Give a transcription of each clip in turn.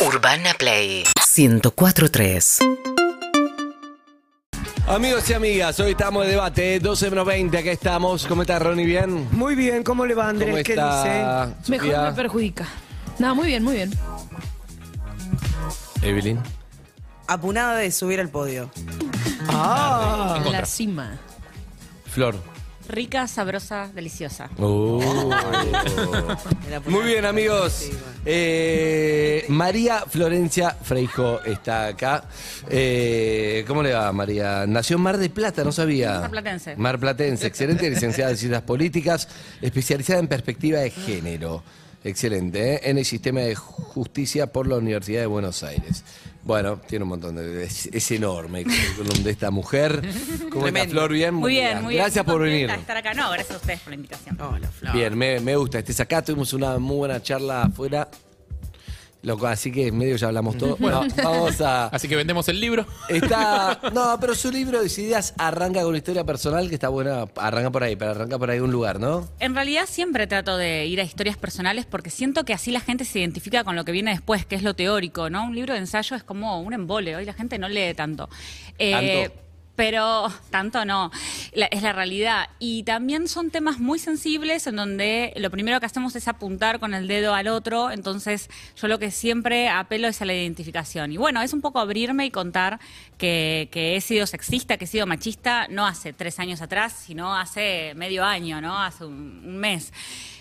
Urbana Play 1043. Amigos y amigas, hoy estamos de debate, 12 menos 20, acá estamos. ¿Cómo está Ronnie? ¿Bien? Muy bien, ¿cómo le va Andrés? ¿Cómo ¿Qué está dice? Mejor Sofía? me perjudica. No, muy bien, muy bien. Evelyn. Apunada de subir al podio. Ah, En la cima. Flor. Rica, sabrosa, deliciosa. El apunado. Muy bien, amigos. Eh, María Florencia Freijo está acá. Eh, ¿Cómo le va, María? Nació en Mar de Plata, no sabía. Marplatense. Mar Platense, excelente, licenciada en Ciencias Políticas, especializada en perspectiva de género. Excelente, ¿eh? en el sistema de justicia por la Universidad de Buenos Aires. Bueno, tiene un montón de. Es, es enorme el currículum de esta mujer. ¿Cómo está, Tremendo. Flor? Bien, Muy bien, muy bien. Gracias por venir. de estar acá. No, gracias a ustedes por la invitación. Hola, Flor. Bien, me, me gusta. Estés acá, tuvimos una muy buena charla afuera. Loco, así que en medio ya hablamos todo. Bueno, vamos a. Así que vendemos el libro. Está. No, pero su libro de ideas arranca con una historia personal que está buena. Arranca por ahí, pero arranca por algún lugar, ¿no? En realidad siempre trato de ir a historias personales porque siento que así la gente se identifica con lo que viene después, que es lo teórico, ¿no? Un libro de ensayo es como un embole, hoy la gente no lee tanto. Eh, ¿Tanto? Pero tanto no, La- es la realidad. Y también son temas muy sensibles en donde lo primero que hacemos es apuntar con el dedo al otro, entonces yo lo que siempre apelo es a la identificación. Y bueno, es un poco abrirme y contar que, he sido sexista, que he sido machista, no hace tres años atrás, sino hace medio año, ¿no? Hace un mes.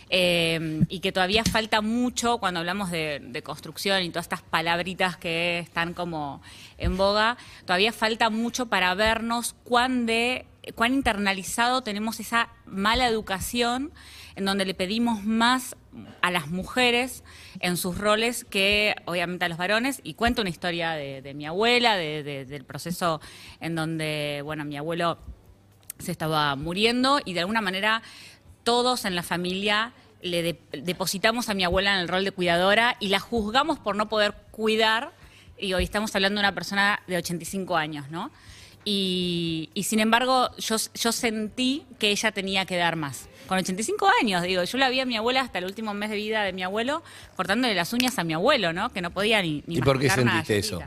Eh, y que todavía falta mucho cuando hablamos de, construcción y todas estas palabritas que están como en boga, todavía falta mucho para vernos cuán, de, cuán internalizado tenemos esa mala educación en donde le pedimos más a las mujeres en sus roles que obviamente a los varones. Y cuento una historia de, mi abuela, de- del proceso en donde, bueno, mi abuelo se estaba muriendo y de alguna manera todos en la familia le de- depositamos a mi abuela en el rol de cuidadora y la juzgamos por no poder cuidar. Y hoy estamos hablando de una persona de 85 años, ¿no? Y, y sin embargo, yo, yo sentí que ella tenía que dar más. Con 85 años, digo, yo la vi a mi abuela hasta el último mes de vida de mi abuelo, cortándole las uñas a mi abuelo, ¿no? Que no podía ni, ni ¿Y por qué sentiste eso?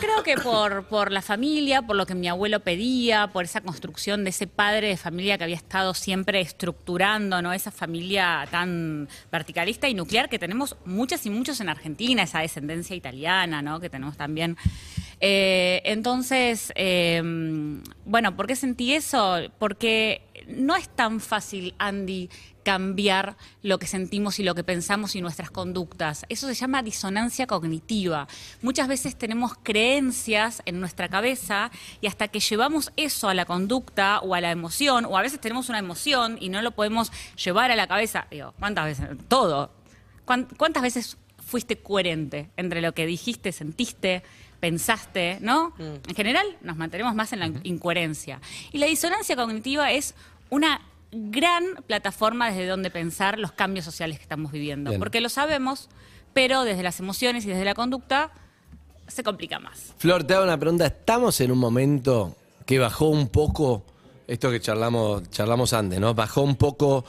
Creo que por, por la familia, por lo que mi abuelo pedía, por esa construcción de ese padre de familia que había estado siempre estructurando, ¿no? Esa familia tan verticalista y nuclear que tenemos muchas y muchos en Argentina, esa descendencia italiana, ¿no? Que tenemos también. Eh, entonces, eh, bueno, ¿por qué sentí eso? Porque no es tan fácil, Andy, cambiar lo que sentimos y lo que pensamos y nuestras conductas. Eso se llama disonancia cognitiva. Muchas veces tenemos creencias en nuestra cabeza y hasta que llevamos eso a la conducta o a la emoción, o a veces tenemos una emoción y no lo podemos llevar a la cabeza, digo, ¿cuántas veces? Todo. ¿Cuán- ¿Cuántas veces fuiste coherente entre lo que dijiste, sentiste, pensaste, ¿no? En general nos mantenemos más en la incoherencia. Y la disonancia cognitiva es una gran plataforma desde donde pensar los cambios sociales que estamos viviendo. Bien. Porque lo sabemos, pero desde las emociones y desde la conducta se complica más. Flor, te hago una pregunta. ¿Estamos en un momento que bajó un poco esto que charlamos, charlamos antes, ¿no? Bajó un poco,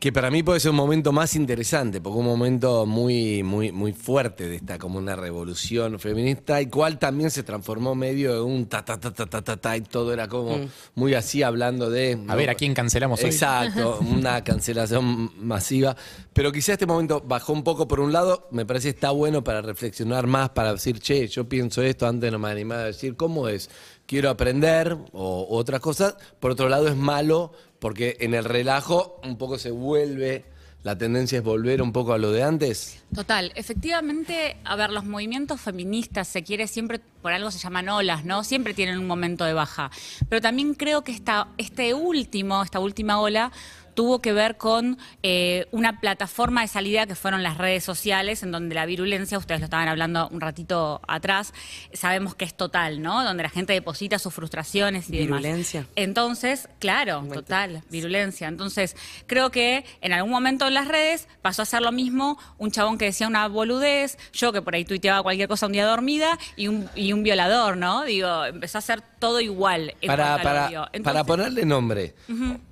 que para mí puede ser un momento más interesante, porque un momento muy, muy, muy fuerte de esta, como una revolución feminista, y cual también se transformó medio en un ta ta ta ta ta ta, ta, y todo era como muy así hablando de. A ver, ¿a quién cancelamos hoy? Exacto, una cancelación masiva. Pero quizá este momento bajó un poco por un lado, me parece está bueno para reflexionar más, para decir, che, yo pienso esto, antes no me animaba a decir, ¿cómo es? Quiero aprender o otras cosas. Por otro lado es malo porque en el relajo un poco se vuelve, la tendencia es volver un poco a lo de antes. Total, efectivamente, a ver, los movimientos feministas, se quiere siempre, por algo se llaman olas, ¿no? Siempre tienen un momento de baja. Pero también creo que esta, este último, esta última ola tuvo que ver con eh, una plataforma de salida que fueron las redes sociales, en donde la virulencia, ustedes lo estaban hablando un ratito atrás, sabemos que es total, ¿no? Donde la gente deposita sus frustraciones y demás. ¿Virulencia? Entonces, claro, total, virulencia. Entonces, creo que en algún momento en las redes pasó a ser lo mismo un chabón que decía una boludez, yo que por ahí tuiteaba cualquier cosa un día dormida y un, y un violador, ¿no? Digo, empezó a ser todo igual. en Para, para, ponerle nombre,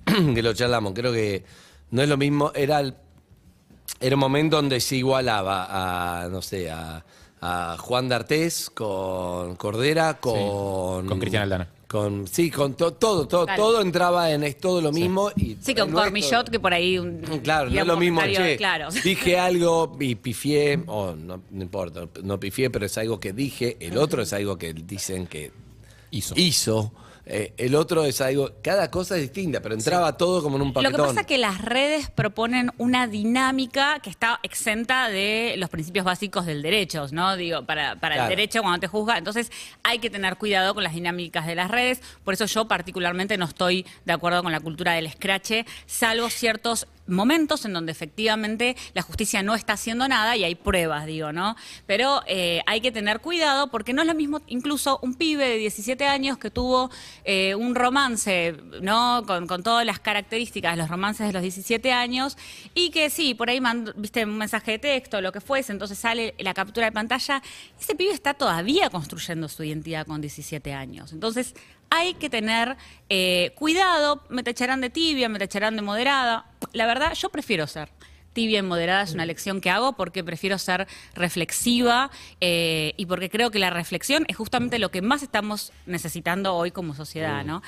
que lo charlamos, creo que no es lo mismo, era el- era un momento donde se igualaba a, no sé, a, a Juan D'Artés con Cordera, con... con Cristian Aldana. Con, sí, con to- todo, todo, Claro. todo entraba en es todo lo mismo. Y Sí, con Cormillot, que por ahí. un- Claro, no es lo mismo, che, Claro. dije algo y pifié, o no, no importa, no pifié, pero es algo que dije, el otro es algo que dicen que Hizo. hizo, eh, el otro es algo, cada cosa es distinta, pero entraba todo como en un Lo paquetón. que pasa es que las redes proponen una dinámica que está exenta de los principios básicos del derecho, ¿no? Digo, para, para Claro. el derecho cuando te juzga. Entonces hay que tener cuidado con las dinámicas de las redes. Por eso yo particularmente no estoy de acuerdo con la cultura del escrache, salvo ciertos momentos en donde efectivamente la justicia no está haciendo nada y hay pruebas, digo, ¿no? Pero eh, hay que tener cuidado porque no es lo mismo incluso un pibe de 17 años que tuvo eh, un romance, ¿no? Con, todas las características de los romances de los 17 años y que sí, por ahí mandó, viste un mensaje de texto, lo que fuese, entonces sale la captura de pantalla. Ese pibe está todavía construyendo su identidad con 17 años. Entonces hay que tener eh, cuidado, me tacharán de tibia, me tacharán de moderada. La verdad, yo prefiero ser tibia y moderada, es una lección que hago porque prefiero ser reflexiva eh, y porque creo que la reflexión es justamente lo que más estamos necesitando hoy como sociedad, ¿no?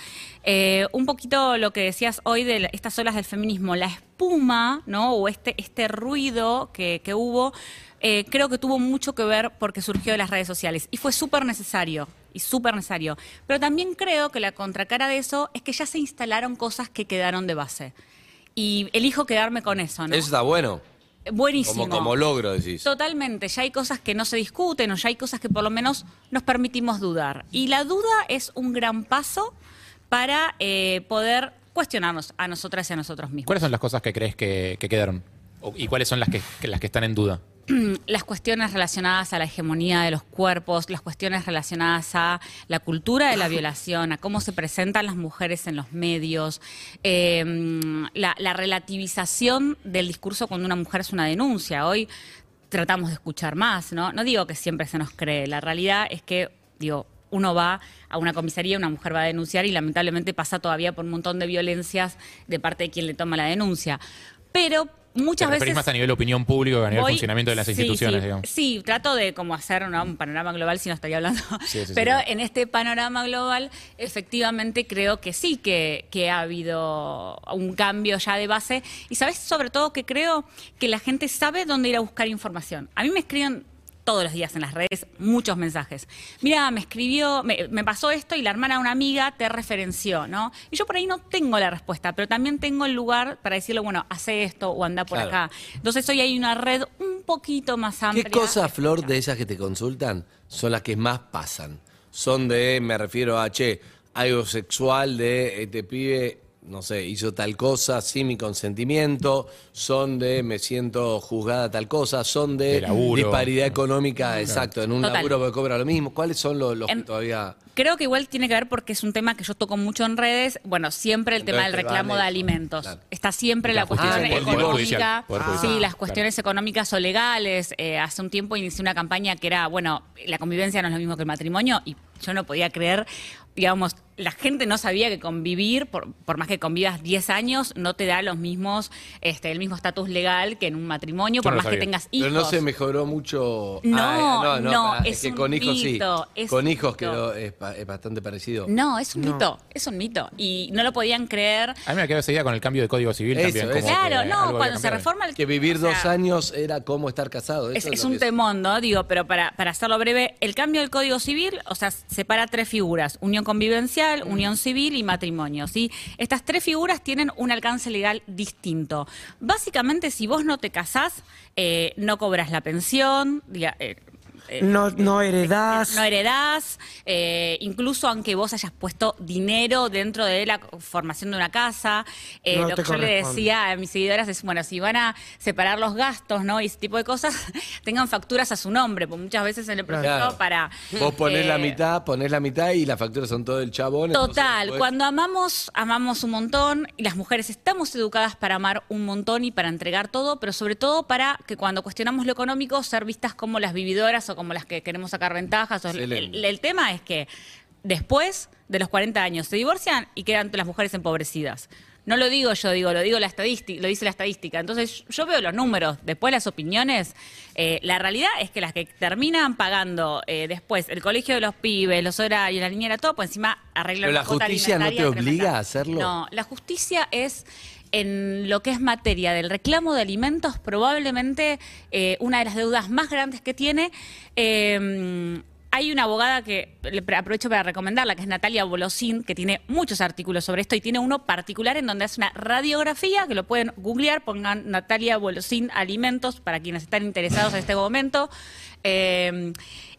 Eh, un poquito lo que decías hoy de estas olas del feminismo, la espuma, ¿no? O este, este ruido que, que hubo, eh, creo que tuvo mucho que ver porque surgió de las redes sociales y fue súper necesario y súper necesario. Pero también creo que la contracara de eso es que ya se instalaron cosas que quedaron de base. Y elijo quedarme con eso, ¿no? Eso está bueno, Buenísimo. como, como logro, decís. Totalmente, ya hay cosas que no se discuten o ya hay cosas que por lo menos nos permitimos dudar. Y la duda es un gran paso para eh, poder cuestionarnos a nosotras y a nosotros mismos. ¿Cuáles son las cosas que crees que, que quedaron? ¿Y cuáles son las que, que- las que están en duda? las cuestiones relacionadas a la hegemonía de los cuerpos, las cuestiones relacionadas a la cultura de la violación, a cómo se presentan las mujeres en los medios, eh, la, la relativización del discurso cuando una mujer es una denuncia. Hoy tratamos de escuchar más, ¿no? No digo que siempre se nos cree, la realidad es que, digo, uno va a una comisaría, una mujer va a denunciar y lamentablemente pasa todavía por un montón de violencias de parte de quien le toma la denuncia. Pero muchas ¿Te referís veces más a nivel opinión pública que a nivel Voy- funcionamiento de las sí, instituciones, sí, digamos? Sí, trato de como hacer un panorama global, si no estaría hablando. Sí, Pero claro. en este panorama global, efectivamente creo que sí que, que ha habido un cambio ya de base. Y sabes, sobre todo que creo que la gente sabe dónde ir a buscar información. A mí me escriben todos los días en las redes muchos mensajes. Mira, me escribió, me, me pasó esto y la hermana de una amiga te referenció, ¿no? Y yo por ahí no tengo la respuesta, pero también tengo el lugar para decirle, bueno, hace esto o anda por Claro. acá. Entonces hoy hay una red un poquito más amplia. ¿Qué cosas, Flor, de esas que te consultan son las que más pasan? Son de, me refiero a, che, algo sexual de este pibe, no sé, hizo tal cosa sin mi consentimiento, son de me siento juzgada tal cosa, son de, De disparidad económica, exacto, en un Total. laburo que cobra lo mismo. ¿Cuáles son los, los que Em, todavía... Creo que igual tiene que ver porque es un tema que yo toco mucho en redes. Bueno, siempre el tema del reclamo vale de alimentos. claro. Está siempre la, La cuestión económica. sí, las cuestiones económicas o legales. Eh, hace un tiempo inicié una campaña que era, bueno, la convivencia no es lo mismo que el matrimonio y yo no podía creer, digamos, la gente no sabía que convivir, por, por más que convivas 10 años, no te da los mismos, este, el mismo estatus legal que en un matrimonio, Yo por no más que tengas hijos. Pero no se mejoró mucho. No, Ah, no, pará, es que un con hijos mito, sí. es Con hijos mito. quedó, es, bastante parecido. No, es un mito, es un mito. Y no lo podían creer. A mí me quedó idea con el cambio de Código Civil Eso, también. eso. como Claro, que no, cuando se reforma el Que vivir o sea, dos años era como estar casado. Es, eso es lo un temón, ¿no? Digo, pero para, para hacerlo breve, el cambio del Código Civil, o sea, separa tres figuras, unión convivencial, unión civil y matrimonio, ¿sí? Estas tres figuras tienen un alcance legal distinto. Básicamente, si vos no te casás, eh, no cobras la pensión, eh, eh, No, no heredás. no heredás, eh, incluso aunque vos hayas puesto dinero dentro de la formación de una casa. Eh, No lo te que yo le decía a mis seguidoras es, bueno, si van a separar los gastos, ¿no? Y ese tipo de cosas, tengan facturas a su nombre, porque muchas veces en el proceso Claro. para... Vos ponés la eh, mitad, ponés la mitad y las facturas son todo el chabón. Total, después- cuando amamos, amamos un montón y las mujeres estamos educadas para amar un montón y para entregar todo, pero sobre todo para que cuando cuestionamos lo económico ser vistas como las vividoras o como las que queremos sacar ventajas. O el, Excelente. el- el tema es que después de los 40 años se divorcian y quedan las mujeres empobrecidas. No lo digo yo, digo, lo digo la estadística, lo dice la estadística. Entonces yo veo los números, después las opiniones. eh, la realidad es que las que terminan pagando eh, después el colegio de los pibes, los horarios, la niñera, todo, por encima arreglan Pero la justicia no te obliga tremenda. a hacerlo. No, la justicia es en lo que es materia del reclamo de alimentos, probablemente eh, una de las deudas más grandes que tiene. Eh, hay una abogada que aprovecho para recomendarla, que es Natalia Bolosín, que tiene muchos artículos sobre esto y tiene uno particular en donde hace una radiografía, que lo pueden googlear, pongan Natalia Bolosín Alimentos para quienes están interesados en este momento. Eh,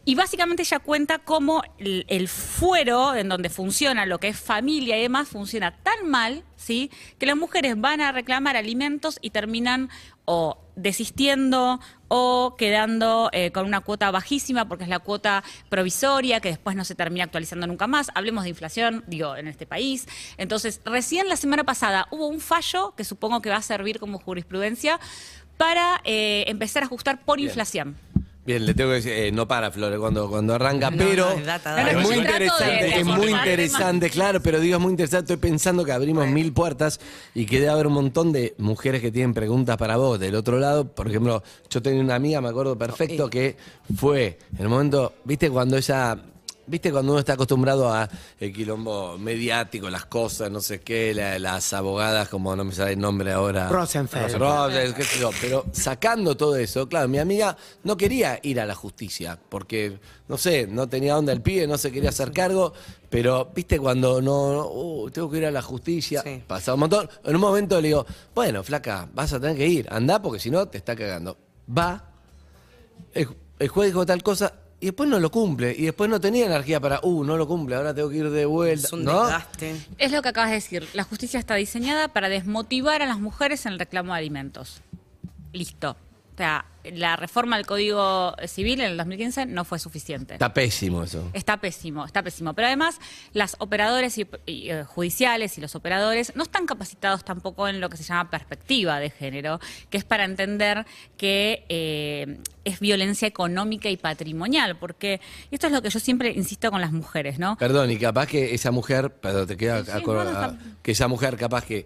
y básicamente ella cuenta cómo el, el fuero en donde funciona lo que es familia y demás funciona tan mal, ¿sí? Que las mujeres van a reclamar alimentos y terminan o desistiendo o quedando eh, con una cuota bajísima porque es la cuota provisoria que después no se termina actualizando nunca más. Hablemos de inflación, digo, en este país. Entonces, recién la semana pasada hubo un fallo que supongo que va a servir como jurisprudencia para eh, empezar a ajustar por inflación. Bien, le tengo que decir, eh, no para Flores cuando, cuando arranca, No, pero no, es data, data. es No, no, muy interesante, es muy interesante, claro, pero digo, es muy interesante, estoy pensando que abrimos mil puertas y que debe haber un montón de mujeres que tienen preguntas para vos. Del otro lado, por ejemplo, yo tenía una amiga, me acuerdo perfecto, que fue en el momento, viste, cuando ella... ¿Viste cuando uno está acostumbrado a el quilombo mediático, las cosas, no sé qué, la- las abogadas, como no me sale el nombre ahora? Rosenfeld. Rosenfeld, qué sé yo. Pero sacando todo eso, claro, mi amiga no quería ir a la justicia, porque, no sé, no tenía onda el pibe, no se quería hacer cargo, pero, ¿viste cuando no, no, uh, tengo que ir a la justicia? Sí. Pasa un montón. En un momento le digo, bueno, flaca, vas a tener que ir, anda, porque si no te está cagando. Va, el, el juez dijo tal cosa y después no lo cumple. Y después no tenía energía para, uh, no lo cumple, ahora tengo que ir de vuelta. Es un ¿no? desgaste. Es lo que acabas de decir. La justicia está diseñada para desmotivar a las mujeres en el reclamo de alimentos. Listo. O sea, la reforma del Código Civil en el 2015 no fue suficiente. Está pésimo eso. Está pésimo, está pésimo. Pero además, las operadoras y, y, eh, judiciales y los operadores no están capacitados tampoco en lo que se llama perspectiva de género, que es para entender que eh, es violencia económica y patrimonial. Porque y esto es lo que yo siempre insisto con las mujeres, ¿no? Perdón, y capaz que esa mujer, perdón, te queda Sí, sí, acor- no, no, está- a- que esa mujer capaz que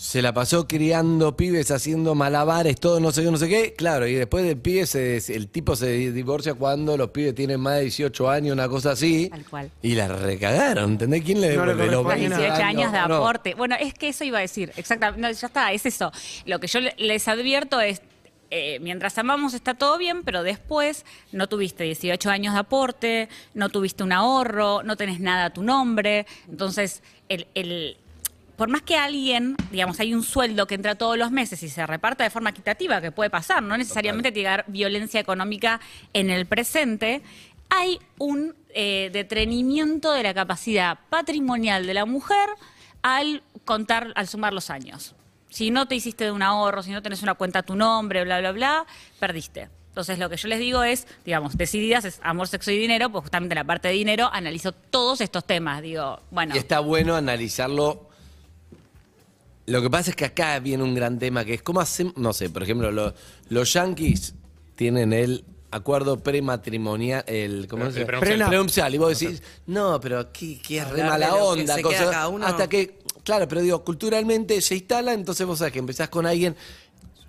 se la pasó criando pibes, haciendo malabares, todo no sé qué, no sé qué, claro, y después del pibe se, el tipo se divorcia cuando los pibes tienen más de 18 años, una cosa así. Tal cual. Y la recagaron, ¿entendés? ¿Quién le No devuelve 20 18 años de No, no. aporte. Bueno, es que eso iba a decir, exactamente. No, ya está, es eso. Lo que yo le- les advierto es, eh, mientras amamos está todo bien, pero después no tuviste 18 años de aporte, no tuviste un ahorro, no tenés nada a tu nombre. Entonces, el... el- por más que alguien, digamos, hay un sueldo que entra todos los meses y se reparta de forma equitativa, que puede pasar, no necesariamente tiene que haber violencia económica en el presente, hay un eh, detrenimiento de la capacidad patrimonial de la mujer al contar, al sumar los años. Si no te hiciste de un ahorro, si no tenés una cuenta a tu nombre, bla, bla, bla, perdiste. Entonces lo que yo les digo es, digamos, decididas es amor, sexo y dinero, pues justamente en la parte de dinero analizo todos estos temas. Digo, bueno, Y está bueno analizarlo. Lo que pasa es que acá viene un gran tema que es cómo hacemos, no sé, por ejemplo, lo- los yanquis tienen el acuerdo prematrimonial, el, ¿cómo se llama? prenupcial. Y vos decís, no, pero aquí que es re mala que onda, cosa- queda cada uno. hasta que, claro, pero digo, culturalmente se instala, entonces vos sabés que empezás con alguien.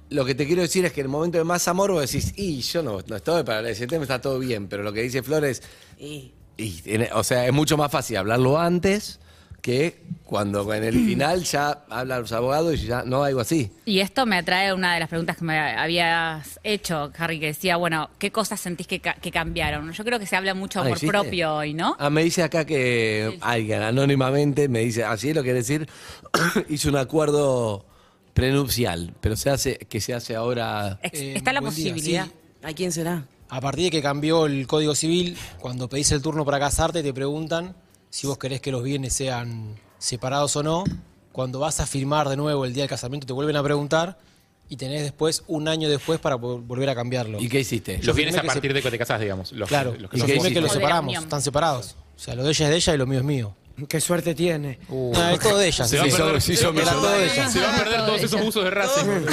Lo que te quiero decir es que en el momento de más amor vos decís, y yo no, no estoy para ese tema, está todo bien, pero lo que dice Flores, Y y, o sea, es mucho más fácil hablarlo antes que cuando en el final ya hablan los abogados y ya no algo así. Y esto me atrae a una de las preguntas que me habías hecho, Harry, que decía, bueno, ¿qué cosas sentís que, ca- que cambiaron? Yo creo que se habla mucho Ah, por ¿existe? propio hoy, ¿no? Ah, me dice acá que alguien anónimamente me dice, así lo quiere decir, hizo un acuerdo prenupcial, pero se hace, que se hace ahora. Eh, Está la posibilidad. sí. ¿a quién será? A partir de que cambió el Código Civil, cuando pedís el turno para casarte, te preguntan si vos querés que los bienes sean separados o no. Cuando vas a firmar de nuevo el día del casamiento, te vuelven a preguntar y tenés después un año después para vol- volver a cambiarlo. ¿Y qué hiciste? Los bienes a se- partir de que te casás, digamos. Los, Claro, los que ¿Y yo qué firmé que los separamos, están separados. O sea, lo de ella es de ella y lo mío es mío. Qué suerte tiene. No, es todo de ella. Se va a se va a perder todos esos usos de Racing.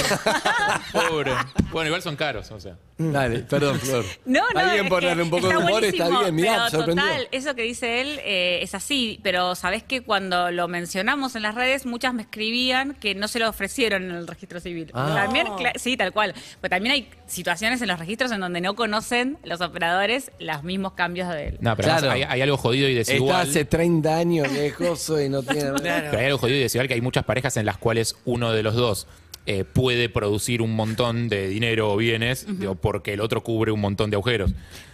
Pobre. Bueno, igual son caros, o sea. Dale, perdón, Flor. No, no, Está es ponerle un poco de humor, está bien. Mirá, pero total, eso que dice él eh, es así, pero sabés que cuando lo mencionamos en las redes, muchas me escribían que no se lo ofrecieron en el registro civil. Ah. También, sí, tal cual. Pero también hay situaciones en los registros en donde no conocen los operadores los mismos cambios de él. No, pero Claro. hay, hay algo jodido y Está desigual. hace 30 años que es coso y no tiene. Pero hay algo jodido y desigual que hay muchas parejas en las cuales uno de los dos eh, puede producir un montón de dinero o bienes digo, porque el otro cubre un montón de agujeros.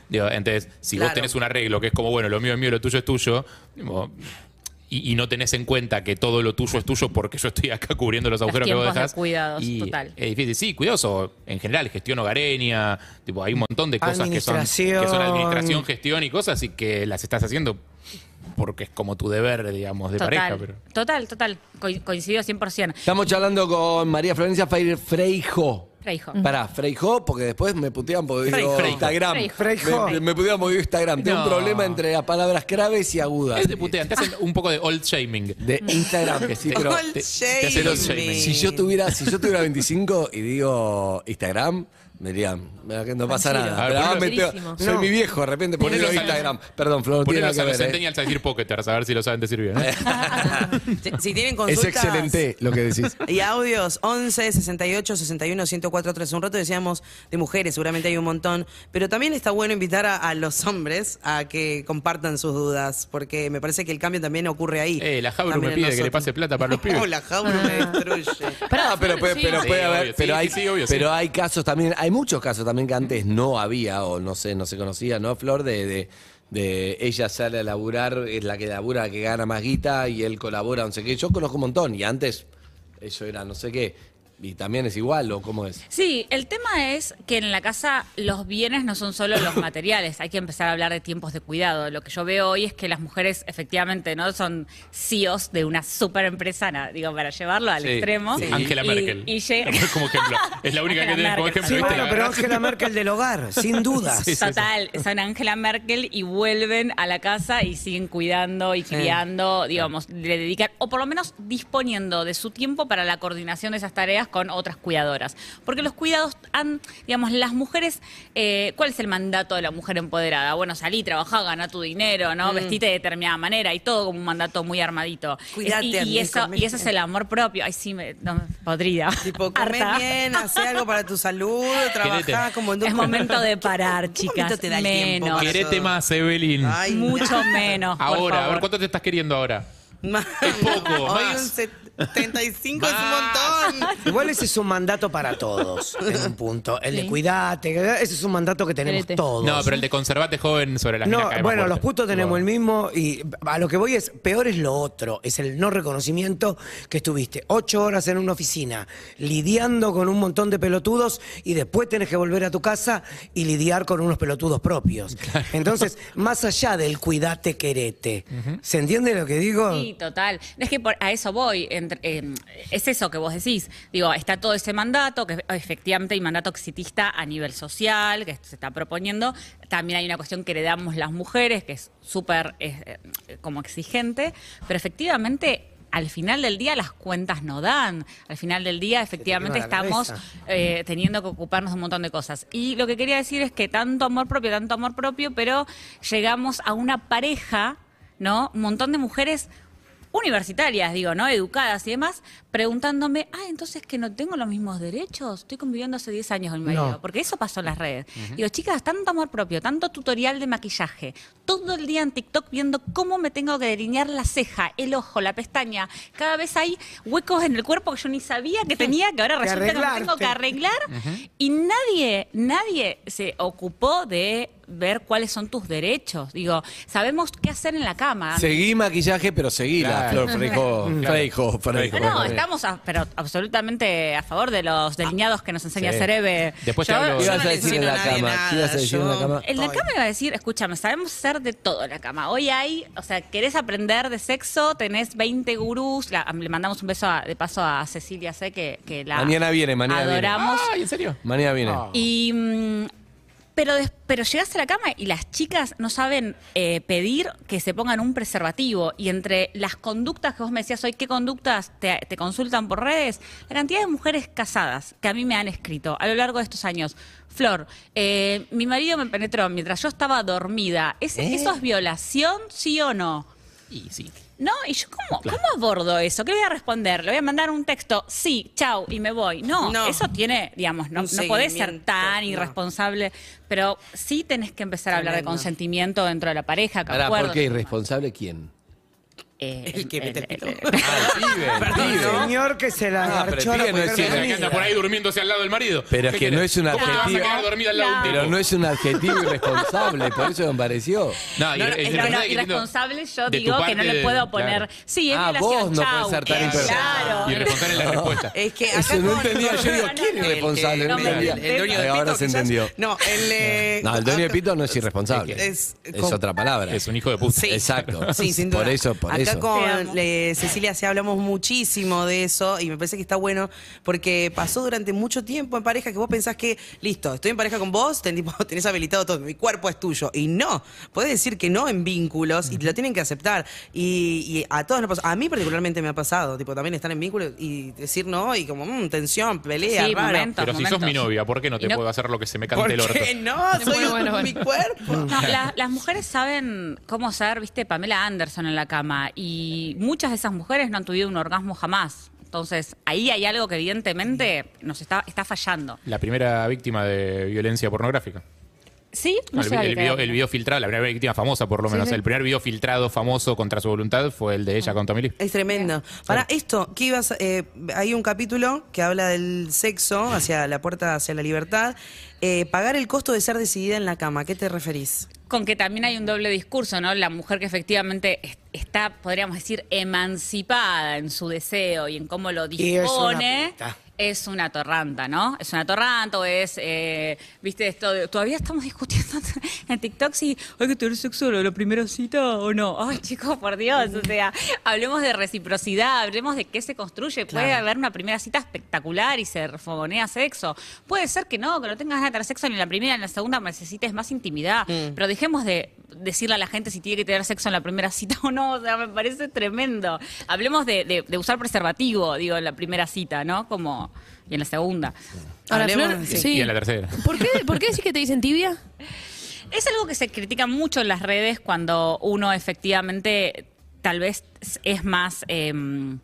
Digo, entonces, si vos Claro. tenés un arreglo que es como, bueno, lo mío es mío, lo tuyo es tuyo, digo, y, y no tenés en cuenta que todo lo tuyo es tuyo porque yo estoy acá cubriendo los agujeros que vos tiempos de dejás. cuidados, y total. Es difícil, sí, cuidados o en general, gestión hogareña, tipo, hay un montón de cosas que son, que son Administración. administración, gestión y cosas y que las estás haciendo porque es como tu deber, digamos, de Total, pareja. Pero... total, total. Co- coincido 100%. Estamos charlando con María Florencia Freijo. Freijo. Pará, Freijo, porque después me putean porque digo Freijo. Instagram. Freijo. Freijo. Me, me putean porque digo Instagram. Tengo un No. problema entre las palabras graves y agudas. De putean, te hacen un poco de old shaming. De Instagram, que sí, pero. Old te- te shaming. Si yo tuviera, si yo tuviera 25 y digo Instagram, me dirían, "Mira que no pasa Tranquilo. nada. A ver, Pero me tengo- Buenísimo. soy No. mi viejo, de repente ponelo Ponelo a- Instagram. Perdón, Flor, tiene Ponelos nada a que los ver. ¿eh? centennials a decir pocketers, a ver si lo saben decir bien. ¿eh? Si- Si tienen Es consultas. excelente lo que decís. Y audios 11 68 61 104 3. Un rato decíamos de mujeres, seguramente hay un montón. Pero también está bueno invitar a, a los hombres a que compartan sus dudas, porque me parece que el cambio también ocurre ahí. Eh, la Jabru También me en pide que le nosotros. pase plata para los pibes. Oh, la Jabru me destruye. Ah, pero, puede- sí. pero Sí, puede haber, obvio, pero sí, hay, sí, obvio, sí. pero hay casos también, hay muchos casos también que antes no había o no sé, no se conocía, ¿no, Flor? De, de, ella sale a laburar, es la que labura, que gana más guita y él colabora, no sé qué. Yo conozco un montón y antes eso era no sé qué. Y también es igual, ¿o cómo es? Sí, el tema es que en la casa los bienes no son solo los materiales, hay que empezar a hablar de tiempos de cuidado. Lo que yo veo hoy es que las mujeres efectivamente no son CEOs de una super empresa, digo, para llevarlo al Sí, extremo. sí. Angela Y- Merkel. Y, llega- como ejemplo. Es la única que tenés como ejemplo. Sí, ¿viste? bueno, La pero. Angela Merkel del hogar, sin dudas. Sí, sí, sí. Total, son Angela Merkel y vuelven a la casa y siguen cuidando y criando, digamos, le dedican, o por lo menos disponiendo de su tiempo para la coordinación de esas tareas con otras cuidadoras. Porque los cuidados han, digamos, las mujeres, eh, ¿cuál es el mandato de la mujer empoderada? Bueno, salí, trabajá, ganá tu dinero, ¿no? Vestite de determinada manera y todo como un mandato muy armadito. Cuídate, y, eso, y eso es el amor propio. Ay, sí, me, no, podrida. Tipo, come Harta. bien, hace algo para tu salud, trabajá como en Es momento de parar, ¿Qué chicas. te da el Menos. Querete más, Evelyn. Ay, Mucho menos. por ahora, a favor. ver, ¿cuánto te estás queriendo ahora? Más. Es poco, Hoy más. Un 75 es un montón. Igual ese es un mandato para todos, en un punto. El de Sí. cuidate, ese es un mandato que tenemos Querete. todos. No, pero el de conservate joven sobre las No, minas cae más bueno, fuerte. los putos tenemos el mismo y a lo que voy es, peor es lo otro, es el no reconocimiento que estuviste ocho horas en una oficina lidiando con un montón de pelotudos y después tenés que volver a tu casa y lidiar con unos pelotudos propios. Entonces, más allá del cuidate, querete, ¿se entiende lo que digo? Sí, total. Es que por- a eso voy. Entre- eh, es eso que vos decís. Digo, está todo ese mandato, que efectivamente hay mandato exitista a nivel social, que se está proponiendo. También hay una cuestión que heredamos las mujeres, que es súper eh, como exigente, pero efectivamente... Al final del día las cuentas no dan. Al final del día efectivamente estamos eh, teniendo que ocuparnos de un montón de cosas. Y lo que quería decir es que tanto amor propio, tanto amor propio, pero llegamos a una pareja, ¿no? Un montón de mujeres universitarias, digo, ¿no? Educadas y demás, preguntándome, ah, entonces que no tengo los mismos derechos. Estoy conviviendo hace 10 años con mi marido. No. Porque eso pasó en las redes. Digo, chicas, tanto amor propio, tanto tutorial de maquillaje, todo el día en TikTok viendo cómo me tengo que delinear la ceja, el ojo, la pestaña. Cada vez hay huecos en el cuerpo que yo ni sabía que tenía, que ahora resulta que me tengo que arreglar. Y nadie, nadie se ocupó de ver cuáles son tus derechos. Digo, sabemos qué hacer en la cama. Seguí maquillaje, pero seguí la Claro. Flor Freijo. Freijo, Freijo. No, no, estamos a- pero absolutamente a favor de los delineados que nos enseña Sí. Eve. Después te hablo- ¿Qué ibas a decir en la cama? ¿Qué ibas a decir en la cama? El de acá me iba a decir, escúchame, sabemos hacer de todo en la cama. Hoy hay, o sea, querés aprender de sexo, tenés 20 gurús. La- le mandamos un beso a- de paso a Cecilia C, que, que la Mañana viene, mañana viene. adoramos. Ay, ¿en serio? Mañana viene. Y mm, Pero, des- pero llegas a la cama y las chicas no saben eh, pedir que se pongan un preservativo. Y entre las conductas que vos me decías hoy, ¿qué conductas te, te consultan por redes? La cantidad de mujeres casadas que a mí me han escrito a lo largo de estos años. Flor, eh, mi marido me penetró mientras yo estaba dormida. ¿Es, ¿Eso es violación, sí o no? Y sí. No, y yo, ¿cómo, ¿cómo abordo eso? ¿Qué le voy a responder? Le voy a mandar un texto, sí, chau, y me voy. No, No. eso tiene, digamos, no, no podés ser tan no. irresponsable, pero sí tenés que empezar a hablar de consentimiento dentro de la pareja, que. ¿por qué irresponsable quién? Eh, El que mete el pito. Ah, el pibe, el El señor que se la Ah, pero agarchó a el la pibe no mujer Que anda por ahí durmiéndose al lado del marido. Pero es ¿Qué que no querés? es un ¿Cómo te vas a adjetivo. quedar dormida al lado de un Pero no es un adjetivo irresponsable, por eso me pareció. No, y- No, no, y- es y- no, y- y- irresponsable yo de tu digo que parte no le de- puedo poner. claro. Sí, es Ah, vos no chau. podés ser tan Eh, imperfecto. Claro. Irresponsable en la respuesta. Es que acá Eso no entendía. Yo digo, No, ¿quién no, es no. irresponsable? El, No me entendía. el dueño de Ahora pito, se quizás. entendió. No, el. eh, No, el dueño de pito no es irresponsable. Es- Es, con- otra palabra. Es un hijo de puta. Sí. Exacto. Sí, sin duda. Por eso, por Acá eso. Con eh, Cecilia sí hablamos muchísimo de eso y me parece que está bueno porque pasó durante mucho tiempo en pareja que vos pensás que, listo, estoy en pareja con vos, ten- tipo, tenés habilitado todo, mi cuerpo es tuyo. Y no, podés decir que no en vínculos y te lo tienen que aceptar. Y, y a todos nos pasa. A mí particularmente me ha pasado, tipo, también estar en vínculos y decir no y como, mm, tensión, pelea, Sí, raro. momentos, Pero si sos mi novia, ¿por qué no te no- puedo hacer lo que se me cante ¿Por el orto? qué no? Soy Bueno, bueno, bueno. mi cuerpo. No, la- las mujeres saben cómo ser, viste, Pamela Anderson en la cama. Y muchas de esas mujeres no han tenido un orgasmo jamás. Entonces, ahí hay algo que evidentemente nos está, está fallando. La primera víctima de violencia pornográfica. ¿Sí? No el, el que video, el video filtrado, la primera víctima famosa por lo menos. sí. El primer video filtrado famoso contra su voluntad fue el de ella con Tommy Lee. Es tremendo. Para esto, ¿qué ibas? a- eh, hay un capítulo que habla del sexo hacia la puerta hacia la libertad. Eh, pagar el costo de ser decidida en la cama. ¿A qué te referís? Con que también hay un doble discurso, ¿no? La mujer que efectivamente es- está, podríamos decir, emancipada en su deseo y en cómo lo dispone. Es una torranta, ¿no? Es una torranta o es, eh, viste, esto de- todavía estamos discutiendo en TikTok si hay que tener sexo en la primera cita o no. Ay, chicos, por Dios, o sea, hablemos de reciprocidad, hablemos de qué se construye. Puede haber una primera cita espectacular y se fogonea sexo. Puede ser que no, que no tengas ganas de tener sexo ni en la primera ni en la segunda, necesites más intimidad. Pero dejemos de decirle a la gente si tiene que tener sexo en la primera cita o no, o sea, me parece tremendo. Hablemos de, de- de usar preservativo, digo, en la primera cita, ¿no? Como, y en la segunda. Ahora, Hablemos- Flor, sí. sí. Y en la tercera. ¿Por qué, ¿Por qué decís que te dicen tibia? Es algo que se critica mucho en las redes cuando uno efectivamente tal vez es más, eh, no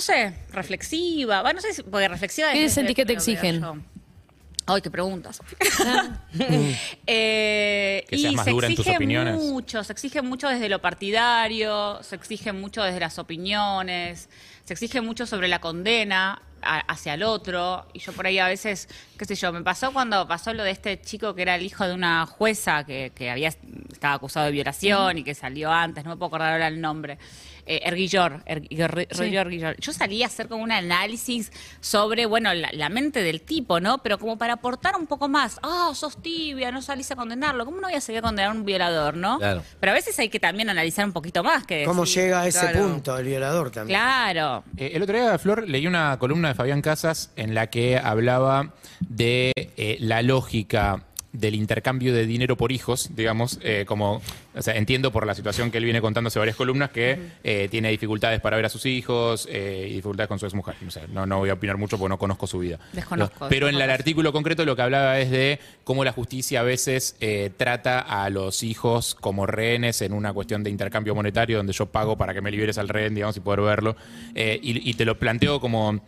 sé, reflexiva. Va, no sé, si- porque reflexiva ¿Qué es- sentís que te exigen? Ay, qué preguntas. Eh, Que seas y más se dura en tus exige opiniones. mucho, se exige mucho desde lo partidario, se exige mucho desde las opiniones, se exige mucho sobre la condena a- hacia el otro. Y yo por ahí a veces, qué sé yo, me pasó cuando pasó lo de este chico que era el hijo de una jueza que, que había estaba acusado de violación y que salió antes, no me puedo acordar ahora el nombre. Eh, Erguillor, Erguillor. Yo salí a hacer como un análisis sobre, bueno, la, la mente del tipo, ¿no? Pero como para aportar un poco más. Ah, sos tibia, no salís a condenarlo. ¿Cómo no voy a salir a condenar a un violador, no? Claro. Pero a veces hay que también analizar un poquito más que ¿Cómo decir, llega a ese claro. punto el violador también? Claro. Eh, el otro día, Flor, leí una columna de Fabián Casas en la que hablaba de eh, la lógica del intercambio de dinero por hijos, digamos, eh, como, o sea, entiendo por la situación que él viene contando hace varias columnas que eh, tiene dificultades para ver a sus hijos eh, y dificultades con su exmujer. O sea, no, no voy a opinar mucho porque no conozco su vida. Desconozco, No, pero en el artículo concreto lo que hablaba es de cómo la justicia a veces trata a los hijos como rehenes en una cuestión de intercambio monetario donde yo pago para que me liberes al rehén, digamos, y poder verlo. Y, y te lo planteo como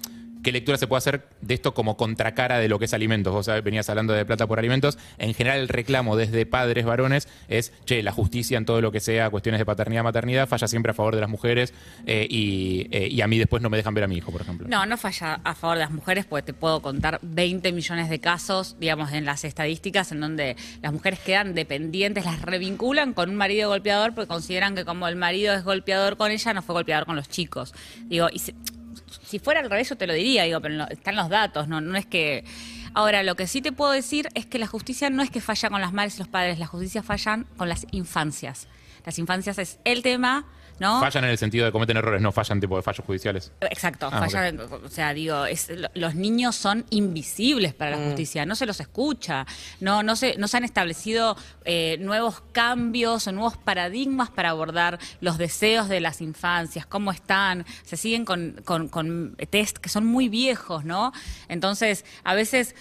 qué lectura se puede hacer de esto como contracara de lo que es alimentos. Vos venías hablando de plata por alimentos. En general el reclamo desde padres varones es, che, la justicia en todo lo que sea cuestiones de paternidad, maternidad, falla siempre a favor de las mujeres eh, y, eh, y a mí después no me dejan ver a mi hijo, por ejemplo. No, no falla a favor de las mujeres, porque te puedo contar 20 millones de casos, digamos, en las estadísticas, en donde las mujeres quedan dependientes, las revinculan con un marido golpeador, porque consideran que como el marido es golpeador con ella, no fue golpeador con los chicos. Digo, y si, si fuera al revés, yo te lo diría, digo, pero están los datos, no, no es que. Ahora, lo que sí te puedo decir es que la justicia no es que falla con las madres y los padres, la justicia fallan con las infancias. las infancias es el tema, ¿no? Fallan en el sentido de cometen errores, no fallan tipo de fallos judiciales. Exacto, Ah, fallan, o sea, digo, es- los niños son invisibles para la justicia, no se los escucha, no, no, se, no se han establecido eh, nuevos cambios o nuevos paradigmas para abordar los deseos de las infancias, cómo están, se siguen con, con, con test que son muy viejos, ¿no? Entonces, a veces,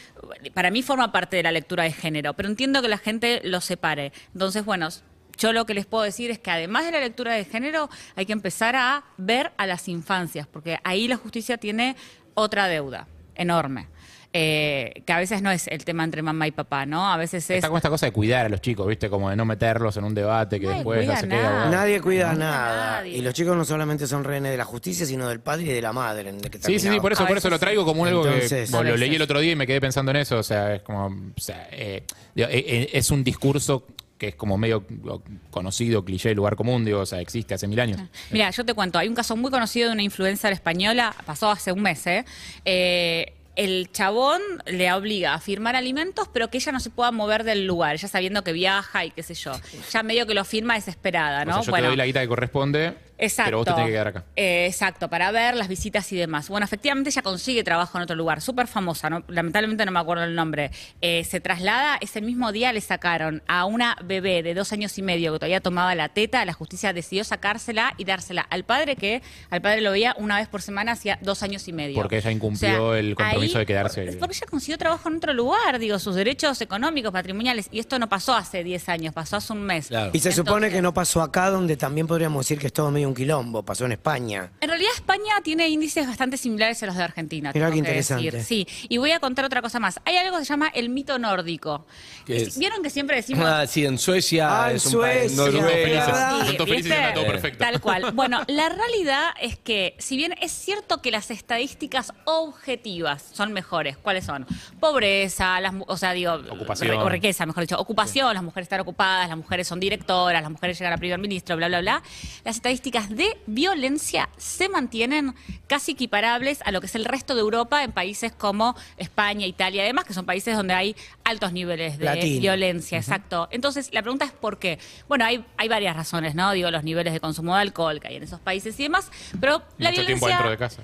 para mí forma parte de la lectura de género, pero entiendo que la gente lo separe. Entonces, bueno, yo lo que les puedo decir es que además de la lectura de género, hay que empezar a ver a las infancias, porque ahí la justicia tiene otra deuda enorme. eh, que a veces no es el tema entre mamá y papá, ¿no? A veces es... Está como esta cosa de cuidar a los chicos, ¿viste? Como de no meterlos en un debate que Nadie después no cuida se queda. nada. bueno. Nadie cuida No. nada. Nadie. Y los chicos no solamente son rehenes de la justicia, sino del padre y de la madre. en el que Sí, sí, sí, por eso, A por eso lo traigo como algo Entonces- que lo leí el otro día y me quedé pensando en eso. O sea, es como. O sea, digo, eh, eh, es un discurso que es como medio conocido, cliché, lugar común, digo, o sea, existe hace mil años. Mira, yo te cuento, hay un caso muy conocido de una influencer española, pasó hace un mes, ¿eh? Eh, el chabón le obliga a firmar alimentos, pero que ella no se pueda mover del lugar, ella sabiendo que viaja y qué sé yo. Ya medio que lo firma desesperada, O ¿no? sea, yo te doy la guita que corresponde, Exacto. pero vos te tenés que quedar acá. Eh, exacto, para ver las visitas y demás. Bueno, efectivamente ella consigue trabajo en otro lugar, súper famosa, ¿no? lamentablemente no me acuerdo el nombre. Eh, se traslada, ese mismo día le sacaron a una bebé de dos años y medio que todavía tomaba la teta, la justicia decidió sacársela y dársela al padre que al padre lo veía una vez por semana hacía dos años y medio. Porque ella incumplió el compromiso de quedarse. por- Porque ella consiguió trabajo en otro lugar, digo, sus derechos económicos, patrimoniales, y esto no pasó hace 10 años, pasó hace un mes. Claro. Y se supone que no pasó acá, donde también podríamos decir que es todo medio un quilombo. Pasó en España. En realidad España tiene índices bastante similares a los de Argentina. Mirá qué que interesante. decir. Sí, y voy a contar otra cosa más. Hay algo que se llama el mito nórdico. ¿Qué Es- es? ¿Vieron que siempre decimos... Ah, sí, en Suecia Ah, en es un país. Perfecto. Tal cual. Bueno, la realidad es que, si bien es cierto que las estadísticas objetivas son mejores, ¿cuáles son? Pobreza, las, o sea, digo, Ocupación. re- o riqueza, mejor dicho, ocupación, las mujeres están ocupadas, las mujeres son directoras, las mujeres llegan a primer ministro, bla, bla, bla. Las estadísticas de violencia se mantienen casi equiparables a lo que es el resto de Europa en países como España, Italia, además, que son países donde hay altos niveles de Latino. violencia, exacto. Entonces, la pregunta es por qué. Bueno, hay, hay varias razones, ¿no? Digo, los niveles de consumo de alcohol que hay en esos países y demás, pero la Mucho tiempo violencia... dentro de casa.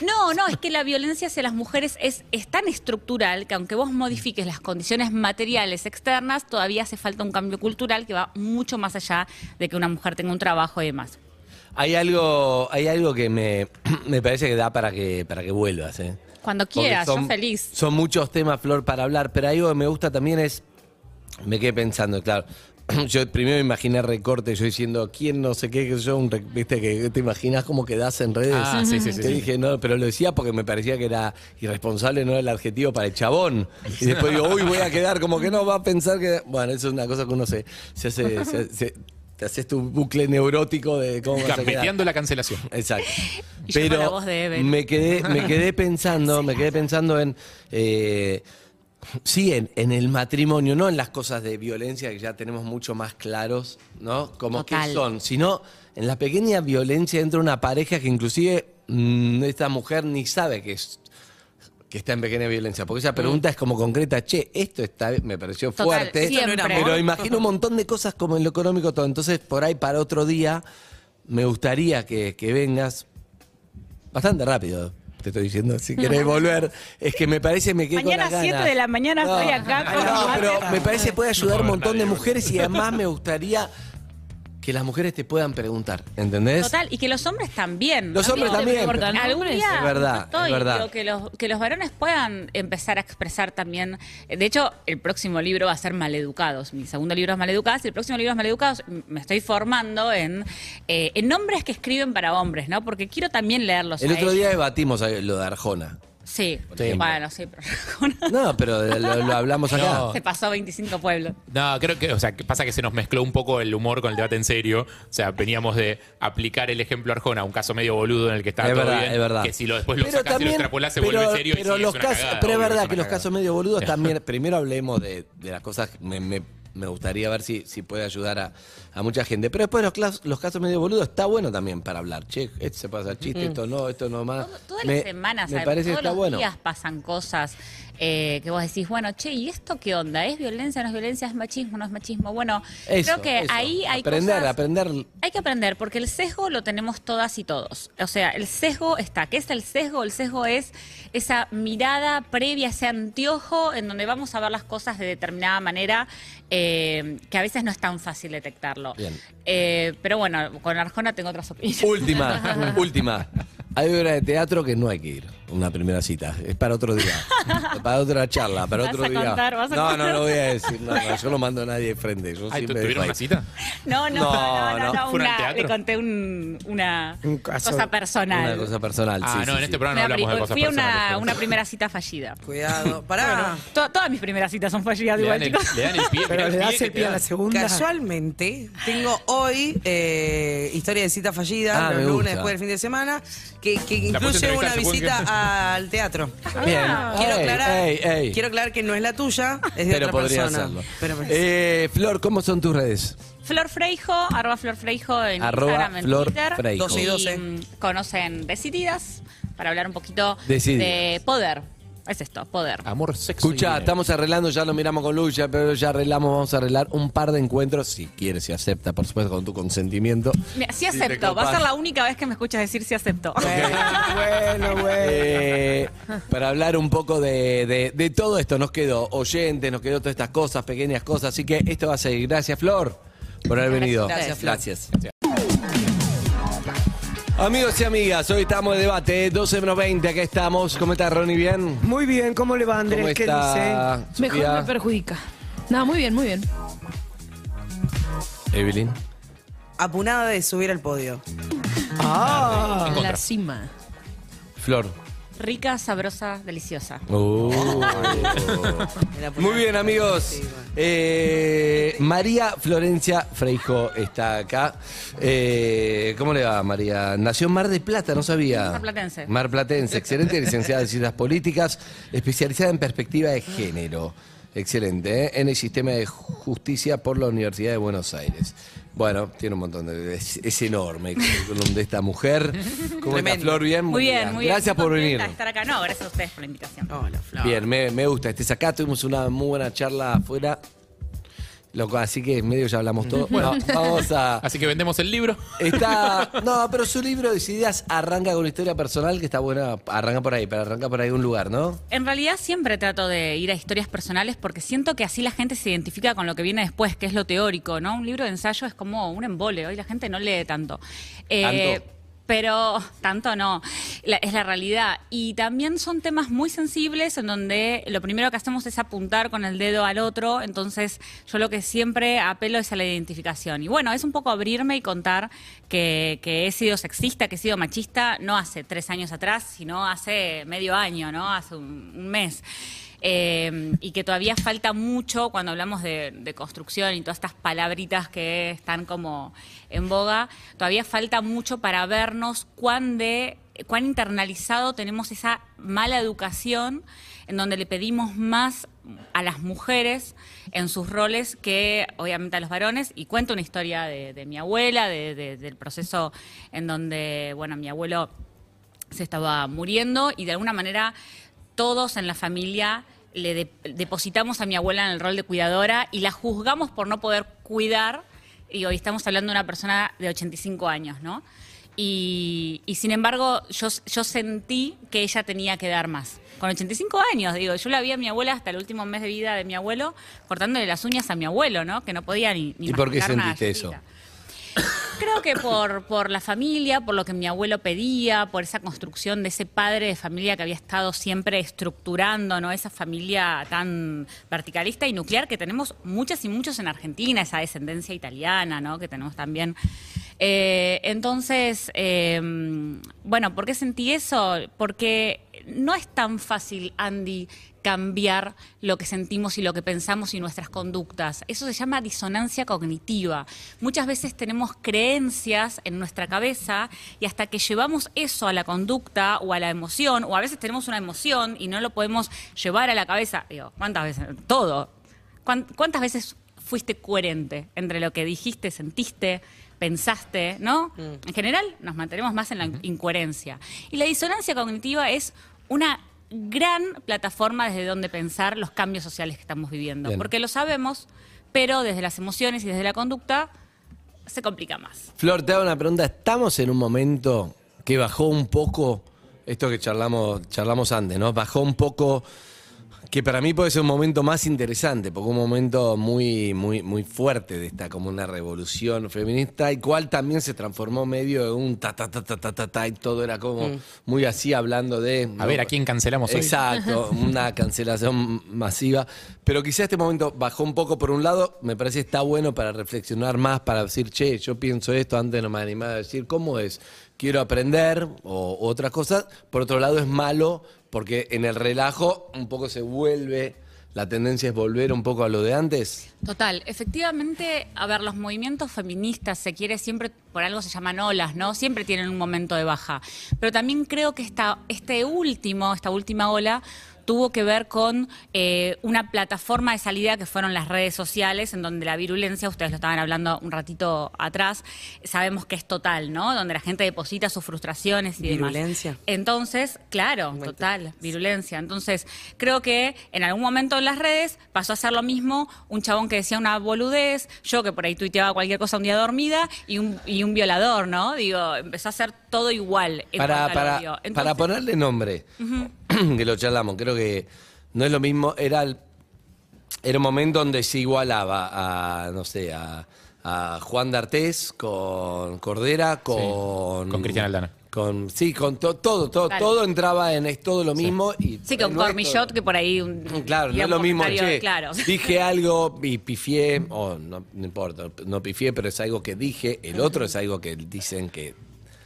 No, no, es que la violencia hacia las mujeres es, es tan estructural que aunque vos modifiques las condiciones materiales externas, todavía hace falta un cambio cultural que va mucho más allá de que una mujer tenga un trabajo y demás. Hay algo, hay algo que me, me parece que da para que, para que vuelvas. ¿eh? Cuando Porque quieras, son- yo feliz. Son muchos temas, Flor, para hablar, pero algo que me gusta también es. Me quedé pensando, claro. Yo primero me imaginé recorte, yo diciendo, ¿quién no sé qué? que yo, un viste, que te imaginas como quedás en redes. Ah, sí, sí, sí, Te sí. dije, no, pero lo decía porque me parecía que era irresponsable, no era el adjetivo para el chabón. Y después digo, uy, voy a quedar como que no, va a pensar que. Bueno, eso es una cosa que uno se, se hace. se- se- te haces tu bucle neurótico de cómo vas a quedar. La cancelación. Exacto. Y yo con la Pero voz de Eben. me quedé, me quedé pensando, me quedé pensando en eh, sí, en, en el matrimonio, no en las cosas de violencia que ya tenemos mucho más claros, ¿no? Como Total. que son, sino en la pequeña violencia dentro de una pareja que inclusive mm, esta mujer ni sabe que es que está en pequeña violencia, porque esa pregunta es como concreta, che, esto está, me pareció Total, fuerte, siempre. pero imagino un montón de cosas como en lo económico todo, entonces por ahí para otro día me gustaría que, que vengas bastante rápido. Te estoy diciendo, si querés volver, es que me parece me quedé Mañana con las a 7 ganas. de la mañana estoy acá con No, pero me parece que puede ayudar a un montón de mujeres y además me gustaría que las mujeres te puedan preguntar, ¿entendés? Total, y que los hombres también. Los hombres también. Algún día Es verdad, estoy, es verdad. que, los, que los varones puedan empezar a expresar también. De hecho, el próximo libro va a ser Maleducados. Mi segundo libro es Maleducados y el próximo libro es Maleducados. Me estoy formando en, eh, en hombres que escriben para hombres, ¿no? Porque quiero también leerlos. El a otro ellos. día debatimos ahí lo de Arjona. Sí, Sí. bueno, sí, pero No, pero lo, lo hablamos acá. No. se pasó 25 pueblos. No, creo que, o sea, que pasa que se nos mezcló un poco el humor con el debate en serio. O sea, veníamos de aplicar el ejemplo Arjona, un caso medio boludo en el que está es todo verdad, bien, es verdad. Que si lo después lo sacás y lo extrapolás se vuelve pero- serio y pero sí, los es una casos, cagada, Pero es obvio verdad es que los cagada. casos medio boludos también. Primero hablemos de, de las cosas. Me, me- me gustaría ver si, si puede ayudar a, a mucha gente. Pero después los, clas- los casos medio boludos está bueno también para hablar. Che, esto se pasa chiste, esto no, esto no más. Todo- todas Me- las semanas, todos está los bueno. días pasan cosas. Eh, que vos decís, bueno, che, ¿y esto qué onda? ¿Es violencia, no es violencia? ¿Es machismo, no es machismo? Bueno, Eso, creo que eso. ahí hay aprender, cosas... aprender. Hay que aprender, porque el sesgo lo tenemos todas y todos. O sea, el sesgo está. ¿Qué es el sesgo? El sesgo es esa mirada previa, ese anteojo en donde vamos a ver las cosas de determinada manera, eh, que a veces no es tan fácil detectarlo. Eh, pero bueno, con Arjona tengo otras opiniones. Última, última. Hay obra de teatro que no hay que ir. Una primera cita. Es para otro día. para otra charla, para ¿Vas otro a día. contar? ¿Vas a no, no, contar? no lo voy a decir. No, no, yo no mando a nadie de frente. Yo Ay, ¿tu- siempre ¿Tuvieron una cita? No, no, No, no, no, no. no, ¿Fueron al una- le conté un- una Un caso- cosa personal. Una cosa personal. Ah, sí, no, sí, en este programa no Una hablamos de cosas fui a una, personales. una primera cita fallida. Cuidado. Pará. To- todas mis primeras citas son fallidas Le igual, el, chicos. le dan el pie. Pero le das el pie a la segunda. Casualmente, tengo hoy eh, historia de cita fallida, Ah, los lunes después del fin de semana, que, incluye una entrevistar, supongo al teatro. Bien. Quiero Ey, aclarar, ey, ey. quiero aclarar que no es la tuya, es de Pero otra podría persona. hacerlo. Pero- Eh, Flor, ¿cómo son tus redes? Flor Freijo, arroba Flor Freijo en Arroba Instagram, en Flor Twitter. Freijo. 12 y 12. mm, conocen Decididas para hablar un poquito Decididas. de poder. Es esto, poder. Amor, sexo Escucha, estamos arreglando, ya lo miramos con Lucha, pero ya arreglamos, vamos a arreglar un par de encuentros, si quieres, si acepta, por supuesto, con tu consentimiento. Mira, sí Si acepto. Va a ser la única vez que me escuchas decir sí acepto. Bueno, bueno. Eh, para hablar un poco de, de- de todo esto, nos quedó oyentes, nos quedó todas estas cosas, pequeñas cosas, así que esto va a seguir. Gracias, Flor, por haber venido. Gracias, Flor. Gracias. Amigos y amigas, hoy estamos de debate, 12 menos 20, acá estamos. ¿Cómo está Ronnie? ¿Bien? Muy bien, ¿cómo le va Andrés? ¿Cómo ¿Qué está dice? Mejor Sofía? me perjudica. No, muy bien, muy bien. Evelyn. Apunada de subir al podio. Ah, En la cima. Flor. Rica, sabrosa, deliciosa. Uh. Muy bien, amigos. Eh, María Florencia Freijo está acá. Eh, ¿Cómo le va, María? Nació en Mar de Plata, no sabía. Marplatense. Mar Platense, excelente, licenciada en Ciencias Políticas, especializada en perspectiva de género. Excelente, ¿eh? en el sistema de justicia por la Universidad de Buenos Aires. Bueno, tiene un montón de. Es, es enorme el de esta mujer. ¿Cómo está. Flor? Bien, Muy bien, muy bien. Gracias por venir. estar acá. No, gracias a ustedes por la invitación. Hola, Flor. Bien, me, me gusta. Estés acá, tuvimos una muy buena charla afuera. Loco, así que medio ya hablamos todo. Bueno, vamos a. Así que vendemos el libro. Está. No, pero su libro de ideas arranca con una historia personal que está buena. Arranca por ahí, pero arranca por ahí un lugar, ¿no? En realidad siempre trato de ir a historias personales porque siento que así la gente se identifica con lo que viene después, que es lo teórico, ¿no? Un libro de ensayo es como un embole, hoy la gente no lee tanto. Eh, ¿Tanto? Pero tanto no, La- es la realidad. Y también son temas muy sensibles en donde lo primero que hacemos es apuntar con el dedo al otro, entonces yo lo que siempre apelo es a la identificación. Y bueno, es un poco abrirme y contar que, he sido sexista, que he sido machista, no hace tres años atrás, sino hace medio año, ¿no? Hace un mes. Eh, y que todavía falta mucho cuando hablamos de, construcción y todas estas palabritas que están como en boga, todavía falta mucho para vernos cuán, de, cuán internalizado tenemos esa mala educación en donde le pedimos más a las mujeres en sus roles que obviamente a los varones. Y cuento una historia de, mi abuela, de- del proceso en donde, bueno, mi abuelo se estaba muriendo y de alguna manera todos en la familia le de- depositamos a mi abuela en el rol de cuidadora y la juzgamos por no poder cuidar. Y hoy estamos hablando de una persona de 85 años, ¿no? Y, y sin embargo, yo, yo sentí que ella tenía que dar más. Con 85 años, digo, yo la vi a mi abuela hasta el último mes de vida de mi abuelo, cortándole las uñas a mi abuelo, ¿no? Que no podía ni, ni ¿Y por qué sentiste eso? Creo que por, por la familia, por lo que mi abuelo pedía, por esa construcción de ese padre de familia que había estado siempre estructurando, ¿no? Esa familia tan verticalista y nuclear que tenemos muchas y muchos en Argentina, esa descendencia italiana, ¿no? Que tenemos también. Eh, entonces, eh, bueno, ¿por qué sentí eso? Porque no es tan fácil, Andy, cambiar lo que sentimos y lo que pensamos y nuestras conductas. Eso se llama disonancia cognitiva. Muchas veces tenemos creencias en nuestra cabeza y hasta que llevamos eso a la conducta o a la emoción, o a veces tenemos una emoción y no lo podemos llevar a la cabeza, digo, ¿cuántas veces? Todo. ¿Cuán- ¿Cuántas veces fuiste coherente entre lo que dijiste, sentiste, pensaste, ¿no? En general nos mantenemos más en la incoherencia. Y la disonancia cognitiva es una gran plataforma desde donde pensar los cambios sociales que estamos viviendo. Bien. Porque lo sabemos, pero desde las emociones y desde la conducta se complica más. Flor, te hago una pregunta. ¿Estamos en un momento que bajó un poco esto que charlamos, charlamos antes, ¿no? Bajó un poco, que para mí puede ser un momento más interesante, porque un momento muy, muy, muy fuerte de esta, como una revolución feminista, y cual también se transformó medio de un ta ta ta ta ta ta, ta, y todo era como muy así hablando de. A ver, ¿a quién cancelamos hoy? Exacto, una cancelación masiva. Pero quizá este momento bajó un poco por un lado, me parece que está bueno para reflexionar más, para decir, che, yo pienso esto, antes no me animaba a decir, ¿cómo es? Quiero aprender o otras cosas. Por otro lado es malo porque en el relajo un poco se vuelve, la tendencia es volver un poco a lo de antes. Total, efectivamente, a ver, los movimientos feministas, se quiere siempre, por algo se llaman olas, ¿no? Siempre tienen un momento de baja. Pero también creo que esta, este último, esta última ola tuvo que ver con eh, una plataforma de salida que fueron las redes sociales, en donde la virulencia, ustedes lo estaban hablando un ratito atrás, sabemos que es total, ¿no? Donde la gente deposita sus frustraciones y demás. Virulencia. Entonces, claro, total, virulencia. Entonces, creo que en algún momento en las redes pasó a ser lo mismo un chabón que decía una boludez, yo que por ahí tuiteaba cualquier cosa un día dormida, y un, y un violador, ¿no? Digo, empezó a hacer todo igual. en Para, para, odio. para Entonces, ponerle nombre, que lo charlamos, creo que no es lo mismo, era, el- era un momento donde se igualaba a, no sé, a, a Juan D'Artés con Cordera, con... con Cristian Aldana. Con, sí, con to- todo, todo, Claro. todo entraba en es todo lo mismo. Y Sí, con Cormillot, que por ahí... Un, Claro, no es lo mismo, che, Claro. dije algo y pifié, o no, no importa, no pifié, pero es algo que dije, el otro es algo que dicen que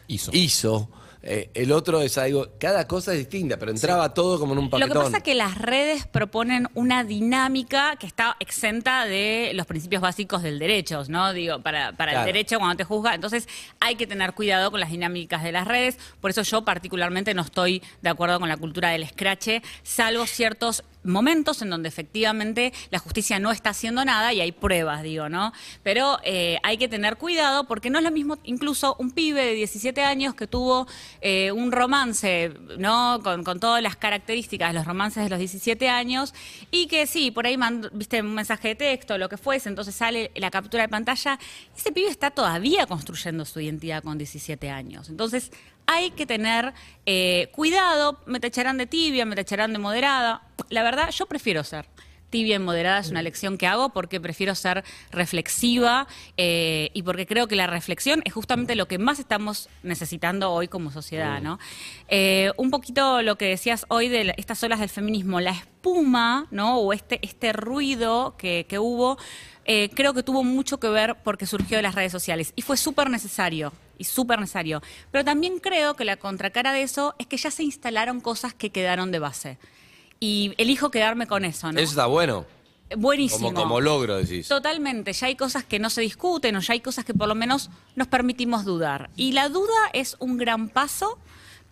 Hizo. hizo, eh, el otro es algo, cada cosa es distinta, pero entraba todo como en un Lo paquetón. que pasa es que las redes proponen una dinámica que está exenta de los principios básicos del derecho, ¿no? Digo, para, para Claro. el derecho cuando te juzga. Entonces hay que tener cuidado con las dinámicas de las redes. Por eso yo particularmente no estoy de acuerdo con la cultura del escrache, salvo ciertos momentos en donde efectivamente la justicia no está haciendo nada y hay pruebas, digo, ¿no? Pero eh, hay que tener cuidado porque no es lo mismo incluso un pibe de 17 años que tuvo eh, un romance, ¿no? Con, todas las características de los romances de los 17 años y que sí, por ahí mandó, viste un mensaje de texto, lo que fuese, entonces sale la captura de pantalla. Ese pibe está todavía construyendo su identidad con 17 años. Entonces hay que tener eh, cuidado, me tacharán de tibia, me tacharán de moderada. La verdad, yo prefiero ser tibia y moderada, es una lección que hago porque prefiero ser reflexiva eh, y porque creo que la reflexión es justamente lo que más estamos necesitando hoy como sociedad, ¿no? Eh, un poquito lo que decías hoy de la- estas olas del feminismo, la espuma, ¿no? O este, este ruido que, que hubo, eh, creo que tuvo mucho que ver porque surgió de las redes sociales y fue súper necesario y súper necesario. Pero también creo que la contracara de eso es que ya se instalaron cosas que quedaron de base. Y elijo quedarme con eso, ¿no? Eso está bueno, Buenísimo. como, como logro, decís. Totalmente, ya hay cosas que no se discuten o ya hay cosas que por lo menos nos permitimos dudar. Y la duda es un gran paso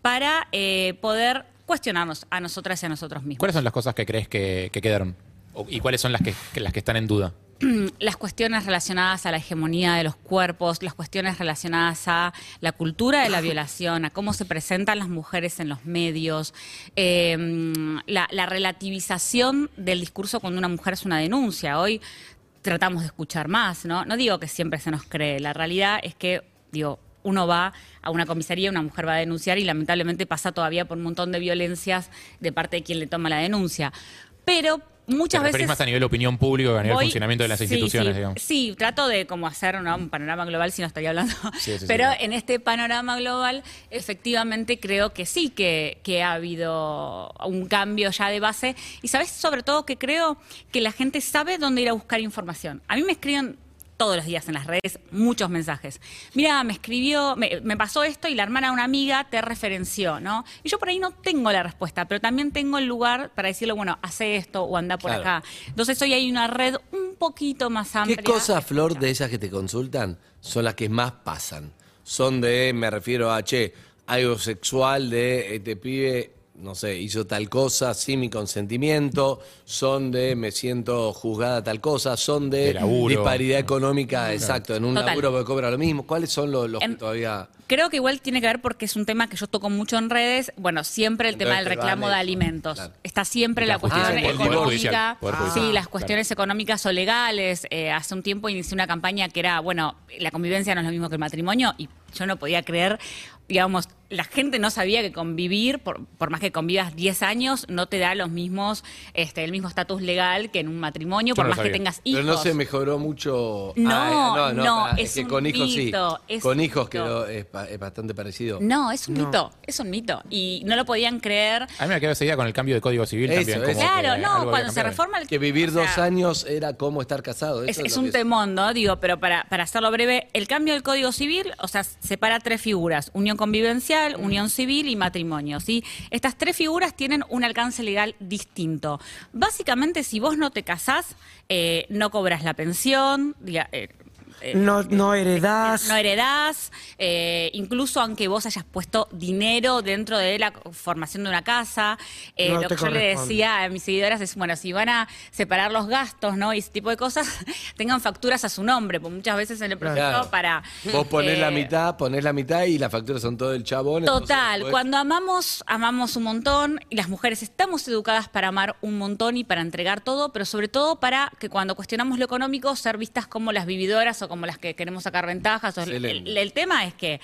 para eh, poder cuestionarnos a nosotras y a nosotros mismos. ¿Cuáles son las cosas que crees que, que quedaron? ¿Y cuáles son las que, que- las que están en duda? las cuestiones relacionadas a la hegemonía de los cuerpos, las cuestiones relacionadas a la cultura de la violación, a cómo se presentan las mujeres en los medios, eh, la, la relativización del discurso cuando una mujer es una denuncia. Hoy tratamos de escuchar más, ¿no? No digo que siempre se nos cree, la realidad es que, digo, uno va a una comisaría, una mujer va a denunciar y lamentablemente pasa todavía por un montón de violencias de parte de quien le toma la denuncia. Pero muchas ¿Te veces más a nivel opinión pública que a nivel voy- funcionamiento de las sí, instituciones, sí, digamos? Sí, trato de como hacer ¿no? un panorama global, si no estaría hablando. Sí, Pero claro. en este panorama global, efectivamente creo que sí, que, que ha habido un cambio ya de base. Y sabes, sobre todo, que creo que la gente sabe dónde ir a buscar información. A mí me escriben todos los días en las redes muchos mensajes. Mira, me escribió, me, me pasó esto y la hermana de una amiga te referenció, ¿no? Y yo por ahí no tengo la respuesta, pero también tengo el lugar para decirle, bueno, hace esto o anda por Claro. acá. Entonces hoy hay una red un poquito más amplia. ¿Qué cosas, Flor, de esas que te consultan son las que más pasan? Son de, me refiero a, che, algo sexual de este pibe no sé, hizo tal cosa sin mi consentimiento, son de me siento juzgada tal cosa, son de, disparidad económica, exacto, en un Total. laburo que cobra lo mismo. ¿Cuáles son los, los que En- todavía... Creo que igual tiene que ver porque es un tema que yo toco mucho en redes. Bueno, siempre el tema del reclamo vale de alimentos. claro. Está siempre La la cuestión económica. Sí, las Claro. cuestiones económicas o legales. Eh, hace un tiempo inicié una campaña que era, bueno, la convivencia no es lo mismo que el matrimonio y yo no podía creer, digamos, la gente no sabía que convivir, por, por más que convivas 10 años, no te da los mismos, este, el mismo estatus legal que en un matrimonio, Yo por no más que tengas hijos. Pero no se mejoró mucho. No, Ah, no, pará, es que un con hijos mito, sí. es Con hijos mito. quedó, es, es bastante parecido. No, es un mito, es un mito. Y no lo podían creer. A mí me quedó idea con el cambio de Código Civil Eso, también. eso. como Claro, no, cuando se reforma el Que vivir o sea, dos años era como estar casado. Es, eso es lo un temón, ¿no? Digo, pero para, para hacerlo breve, el cambio del Código Civil, o sea, separa tres figuras, unión unión civil y matrimonio, ¿sí? Estas tres figuras tienen un alcance legal distinto. Básicamente, si vos no te casás, eh, no cobras la pensión, diga, eh, eh, No, no heredás. no heredás, eh, incluso aunque vos hayas puesto dinero dentro de la formación de una casa. eh, No lo que yo le decía a mis seguidoras es, bueno, si van a separar los gastos, ¿no? Y ese tipo de cosas, tengan facturas a su nombre, porque muchas veces en el proceso Claro. para... Vos ponés la eh, mitad, ponés la mitad y las facturas son todo el chabón. Total, después- cuando amamos, amamos un montón y las mujeres estamos educadas para amar un montón y para entregar todo, pero sobre todo para que cuando cuestionamos lo económico ser vistas como las vividoras o como las que queremos sacar ventajas. El, Excelente. el- el tema es que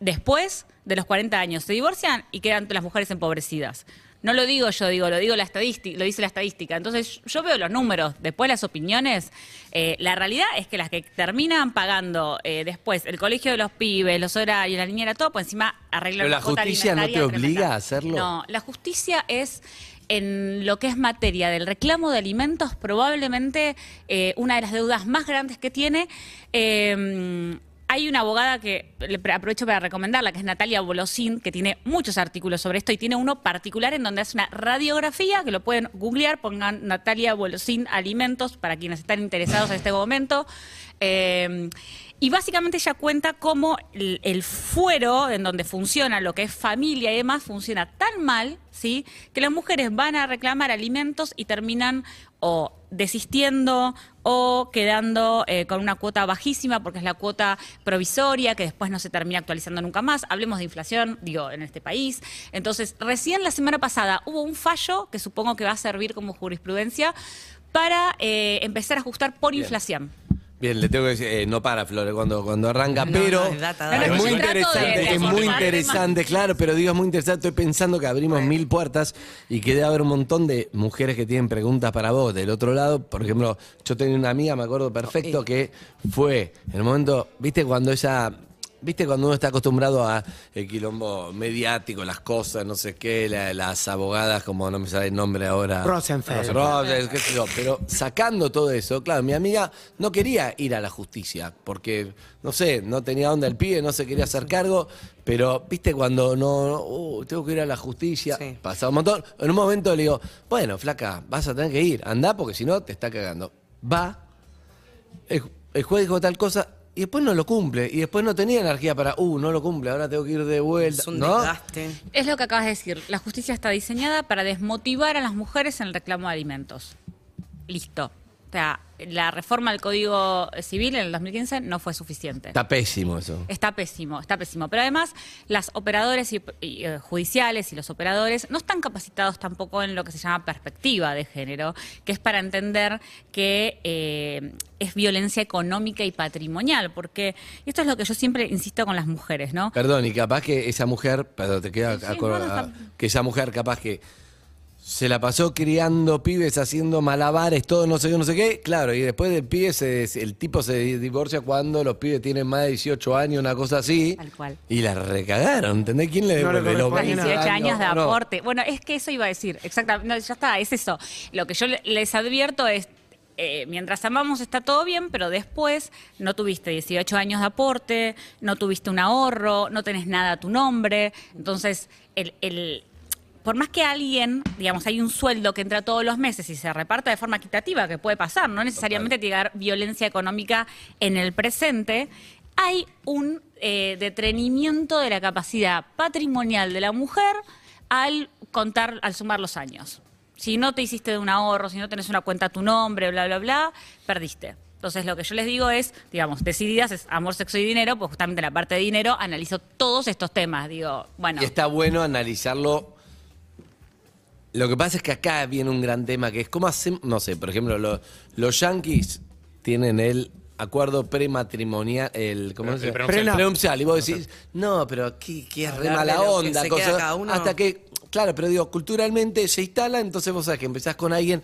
después de los 40 años se divorcian y quedan las mujeres empobrecidas. No lo digo yo, digo, lo digo la estadística, lo dice la estadística. Entonces, yo veo los números, después las opiniones. eh, la realidad es que las que terminan pagando eh, después el colegio de los pibes, los horarios, la niñera, todo, pues encima arreglan Pero la justicia no te obliga a hacerlo. No, la justicia es en lo que es materia del reclamo de alimentos, probablemente eh, una de las deudas más grandes que tiene. Eh, hay una abogada que aprovecho para recomendarla, que es Natalia Bolosín, que tiene muchos artículos sobre esto y tiene uno particular en donde hace una radiografía, que lo pueden googlear, pongan Natalia Bolosín Alimentos para quienes están interesados en este momento. Eh, y básicamente ella cuenta cómo el, el fuero en donde funciona lo que es familia y demás funciona tan mal, ¿sí? Que las mujeres van a reclamar alimentos y terminan o desistiendo o quedando eh, con una cuota bajísima porque es la cuota provisoria que después no se termina actualizando nunca más. Hablemos de inflación, digo, en este país. Entonces, recién la semana pasada hubo un fallo que supongo que va a servir como jurisprudencia para eh, empezar a ajustar por Bien. inflación. Bien, le tengo que decir, eh, no para Flores cuando, cuando arranca, No, pero no, es data, data. es muy trato de- interesante, es muy interesante, claro, pero digo, es muy interesante, estoy pensando que abrimos mil puertas y que debe haber un montón de mujeres que tienen preguntas para vos. Del otro lado, por ejemplo, yo tenía una amiga, me acuerdo perfecto, que fue en el momento, viste, cuando ella... ¿Viste cuando uno está acostumbrado a el quilombo mediático, las cosas, no sé qué, la- las abogadas, como no me sale el nombre ahora? Rosenfeld. Rosenfeld, qué sé yo, pero sacando todo eso, claro, mi amiga no quería ir a la justicia, porque, no sé, no tenía onda el pibe, no se quería hacer cargo, pero, viste, cuando no, no, uh, tengo que ir a la justicia, Sí. pasaba un montón, en un momento le digo, bueno, flaca, vas a tener que ir, anda, porque si no, te está cagando. Va, el, el juez dijo tal cosa, y después no lo cumple, y después no tenía energía para, uh, no lo cumple, ahora tengo que ir de vuelta, Es un ¿no? desgaste. Es lo que acabas de decir. La justicia está diseñada para desmotivar a las mujeres en el reclamo de alimentos. Listo. O sea, la reforma del Código Civil en el 2015 no fue suficiente. Está pésimo eso. Está pésimo, está pésimo. Pero además, las y, y, eh, judiciales y los operadores no están capacitados tampoco en lo que se llama perspectiva de género, que es para entender que eh, es violencia económica y patrimonial. Porque, y esto es lo que yo siempre insisto con las mujeres, ¿no? Perdón, y capaz que esa mujer, perdón, te queda Sí, no, no, que esa mujer capaz que se la pasó criando pibes, haciendo malabares, todo no sé qué, no sé qué, claro, y después del pibe, se- el tipo se divorcia cuando los pibes tienen más de 18 años, una cosa así. Tal cual. Y la recagaron, ¿entendés? ¿Quién le No devuelve 20 18 años de No, no. aporte. Bueno, es que eso iba a decir, exactamente. No, ya está, es eso. Lo que yo le- les advierto es, eh, mientras amamos está todo bien, pero después no tuviste 18 años de aporte, no tuviste un ahorro, no tenés nada a tu nombre. Entonces, el... el- por más que alguien, digamos, hay un sueldo que entra todos los meses y se reparta de forma equitativa, que puede pasar, no necesariamente tiene que haber violencia económica en el presente, hay un eh, detrenimiento de la capacidad patrimonial de la mujer al contar, al sumar los años. Si no te hiciste de un ahorro, si no tenés una cuenta a tu nombre, bla, bla, bla, perdiste. Entonces lo que yo les digo es, digamos, decididas es amor, sexo y dinero, pues justamente en la parte de dinero analizo todos estos temas. Digo, bueno, Y está bueno analizarlo. Lo que pasa es que acá viene un gran tema que es cómo hacemos, no sé, por ejemplo, lo- los yankees tienen el acuerdo prematrimonial, el, ¿cómo El se llama? prenupcial. Prenupcial. Y vos decís, no, pero aquí que es re Hablar de mala lo que onda. se cosa- queda cada uno. Hasta que, claro, pero digo, culturalmente se instala, entonces vos sabés que empezás con alguien.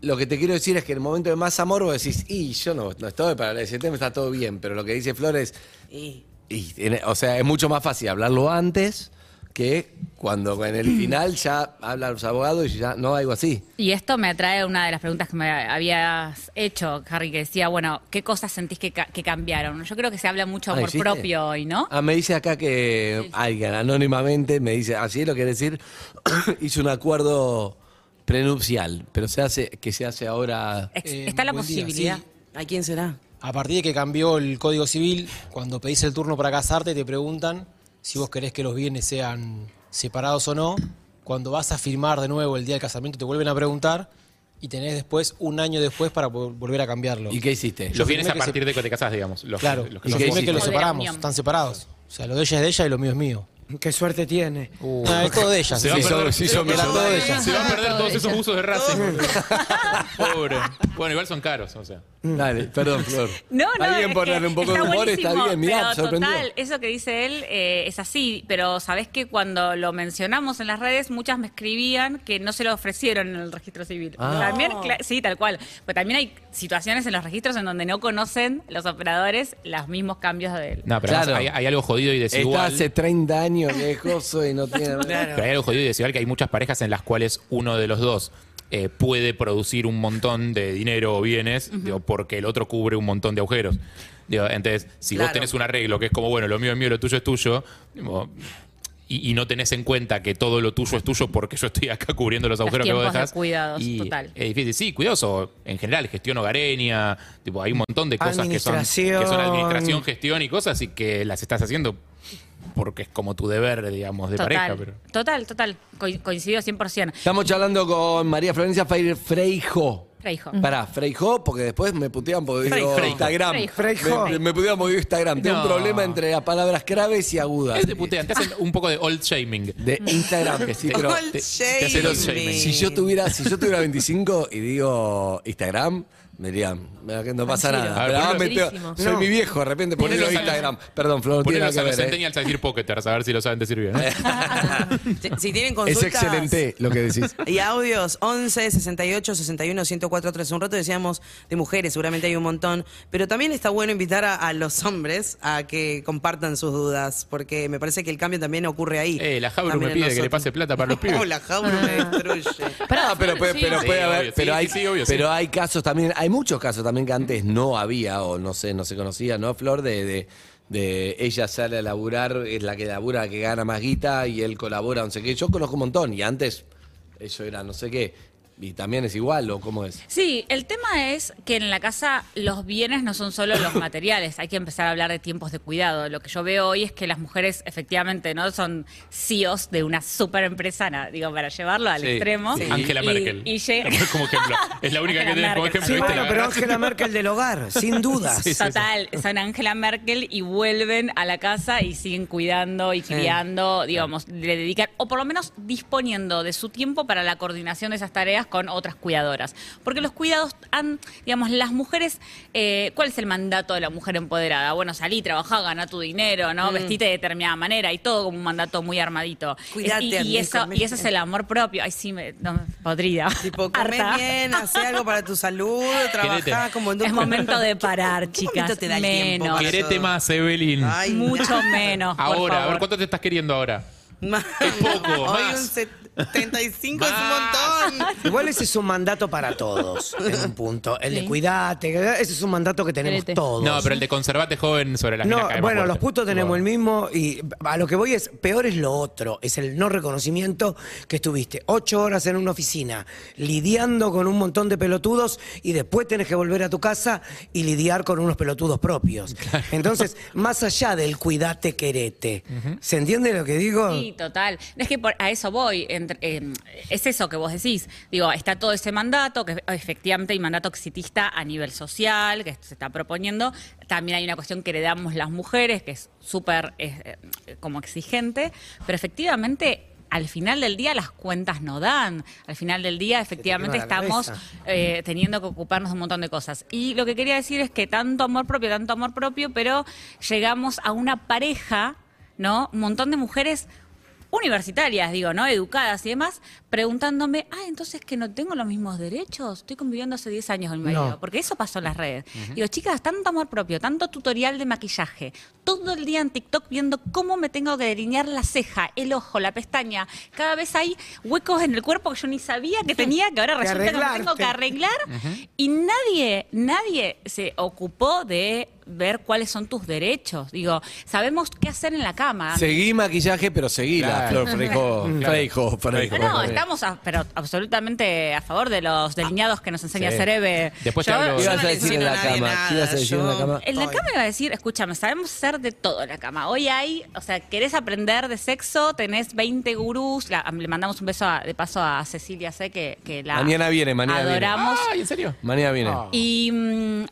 Lo que te quiero decir es que en el momento de más amor vos decís, y yo no, no estoy para ese tema, está todo bien, pero lo que dice Flores, Y y, en- o sea, es mucho más fácil hablarlo antes que cuando en el final ya hablan los abogados y ya no algo así. Y esto me atrae a una de las preguntas que me habías hecho, Harry, que decía, bueno, ¿qué cosas sentís que, ca- que cambiaron? Yo creo que se habla mucho Ah, amor ¿hiciste? propio hoy, ¿no? Ah, me dice acá que alguien anónimamente me dice, así lo quiere decir, hizo un acuerdo prenupcial, pero se hace que se hace ahora. Ex- Eh, Está la posibilidad. sí. ¿a quién será? A partir de que cambió el Código Civil, cuando pedís el turno para casarte, te preguntan si vos querés que los bienes sean separados o no. Cuando vas a firmar de nuevo el día del casamiento, te vuelven a preguntar y tenés después un año después para vol- volver a cambiarlo. ¿Y qué hiciste? Los bienes a se- partir de que te casás, digamos. Los, Claro, los que ¿Y yo qué firmé que los separamos, están separados. O sea, lo de ella es de ella y lo mío es mío. Qué suerte tiene. No, es todo de ella. Se va a sí. perder, todos esos usos de Racing. Pobre. Bueno, igual son caros, o sea. Dale, perdón, Flor. No, no, Alguien es ponerle que un poco de humor está bien, mirá, pero sorprendió. total, eso que dice él eh, es así, pero sabés que cuando lo mencionamos en las redes, muchas me escribían que no se lo ofrecieron en el registro civil. Ah. También, sí, tal cual. Pero también hay situaciones en los registros en donde no conocen los operadores los mismos cambios de él. No, pero Claro. hay, hay algo jodido y Está desigual. hace 30 años lejos y no tiene. Pero hay algo jodido y desigual que hay muchas parejas en las cuales uno de los dos eh, puede producir un montón de dinero o bienes digo, porque el otro cubre un montón de agujeros. Digo, entonces, si vos Claro. tenés un arreglo que es como, bueno, lo mío es mío, lo tuyo es tuyo, digo, y, y no tenés en cuenta que todo lo tuyo es tuyo porque yo estoy acá cubriendo los agujeros que vos tiempos de dejás. cuidados, y total. Es difícil. Sí, cuidados o en general, gestión hogareña, tipo, hay un montón de cosas que son, que son Administración. administración, gestión y cosas y que las estás haciendo porque es como tu deber, digamos, de Total, pareja. Pero... total, total. Co- coincido 100%. Estamos charlando con María Florencia Freire- Freijo. Freijo. Pará, Freijo, porque después me putean porque digo Freijo. Instagram. Freijo. Freijo. Me, me putean porque digo Instagram. Tengo un problema entre las palabras graves y agudas. Es de putean, te hacen un poco de old shaming. De Instagram, que sí, pero. Old te- te hacen old shaming. shaming. Si yo tuviera, si yo tuviera 25 y digo Instagram, me dirían, "Mira que no pasa Tranquilo. nada. A ver, Pero ahora ponelo- me tengo- Durísimo. soy No. mi viejo, de repente ponelo los- Instagram. Perdón, Flor, no tiene Ponelos nada a que los ver. ¿eh? centennials a decir pocketers, a ver si lo saben decir bien. ¿eh? Si, si tienen Es consultas. excelente lo que decís. Y audios 11 68 61 104 3. Un rato decíamos de mujeres, seguramente hay un montón. Pero también está bueno invitar a, a los hombres a que compartan sus dudas, porque me parece que el cambio también ocurre ahí. Eh, la También me en pide que le nosotros. pase plata para los pibes. Oh, la Jabru me destruye. Ah, pero, puede- sí. pero Sí, puede haber, obvio, sí, pero sí, hay, sí, obvio, sí. pero hay casos también, hay muchos casos también que antes no había o no sé, no se conocía, ¿no, Flor? De, de, ella sale a laburar, es la que labura, la que gana más guita y él colabora, no sé qué. Yo conozco un montón y antes eso era no sé qué. Y también es igual, ¿o cómo es? Sí, el tema es que en la casa los bienes no son solo los materiales, hay que empezar a hablar de tiempos de cuidado. Lo que yo veo hoy es que las mujeres efectivamente no son CEOs de una super empresa, na- digo, para llevarlo al Sí, extremo. sí. Angela Y- Merkel. Y, llega- como ejemplo. Es la única que Angela tiene como ejemplo. Sí, ¿viste? bueno, La pero. Angela Merkel del hogar, sin dudas. Sí, sí, sí. Total, son Angela Merkel y vuelven a la casa y siguen cuidando y criando, digamos, le dedican, o por lo menos disponiendo de su tiempo para la coordinación de esas tareas con otras cuidadoras. Porque los cuidados han, digamos, las mujeres, eh, ¿cuál es el mandato de la mujer empoderada? Bueno, salí, trabajá, ganá tu dinero, ¿no? Vestite de determinada manera y todo como un mandato muy armadito. Cuídate, y, y eso, y ese es el amor propio. Ay, sí, me, no, me podría. Tipo, comé Harta. bien, hacé algo para tu salud, trabajá como en Es momento de parar, ¿En qué chicas. te da Menos. Querete eso? más, Evelyn. Ay, Mucho menos. por ahora, a ver cuánto te estás queriendo ahora. Es poco, Hoy más. Un set- 75 es un montón. Igual ese es un mandato para todos, en un punto. El de Sí. cuidate, ese es un mandato que tenemos Querete. todos. No, pero el de conservate joven sobre las No, bueno, los putos tenemos el mismo y a lo que voy es, peor es lo otro, es el no reconocimiento que estuviste ocho horas en una oficina lidiando con un montón de pelotudos y después tenés que volver a tu casa y lidiar con unos pelotudos propios. Entonces, más allá del cuidate, querete, ¿se entiende lo que digo? Sí, total. Es que por- a eso voy. Entre- eh, es eso que vos decís. Digo, está todo ese mandato, que efectivamente hay mandato exitista a nivel social, que se está proponiendo. También hay una cuestión que heredamos las mujeres, que es súper eh, eh, como exigente, pero efectivamente... Al final del día las cuentas no dan. Al final del día efectivamente estamos eh, teniendo que ocuparnos de un montón de cosas. Y lo que quería decir es que tanto amor propio, tanto amor propio, pero llegamos a una pareja, ¿no? Un montón de mujeres universitarias, digo, ¿no? Educadas y demás, preguntándome, ah, entonces que no tengo los mismos derechos. Estoy conviviendo hace 10 años con mi marido. No. Porque eso pasó en las redes. Digo, chicas, tanto amor propio, tanto tutorial de maquillaje, todo el día en TikTok viendo cómo me tengo que delinear la ceja, el ojo, la pestaña. Cada vez hay huecos en el cuerpo que yo ni sabía que tenía, que ahora Que resulta que me tengo que arreglar. Y nadie, nadie se ocupó de ver cuáles son tus derechos. Digo, sabemos qué hacer en la cama. Seguí maquillaje, pero seguí la Claro. Flor Freijo. Freijo, Freijo. No, no, estamos a- pero absolutamente a favor de los delineados que nos enseña Sí. Cerebe. Después te Yo- hablo- ¿Qué Yo ibas no a le decir en la cama? nada, ¿Qué ibas a decir en la cama? En la cama iba a decir, escúchame, sabemos hacer de todo en la cama. Hoy hay, o sea, querés aprender de sexo, tenés 20 gurús. La- le mandamos un beso a- de paso a Cecilia C, que, que la Mañana viene, mañana viene. adoramos. Ay, ¿en serio? Mañana viene. Ah. Y. mm,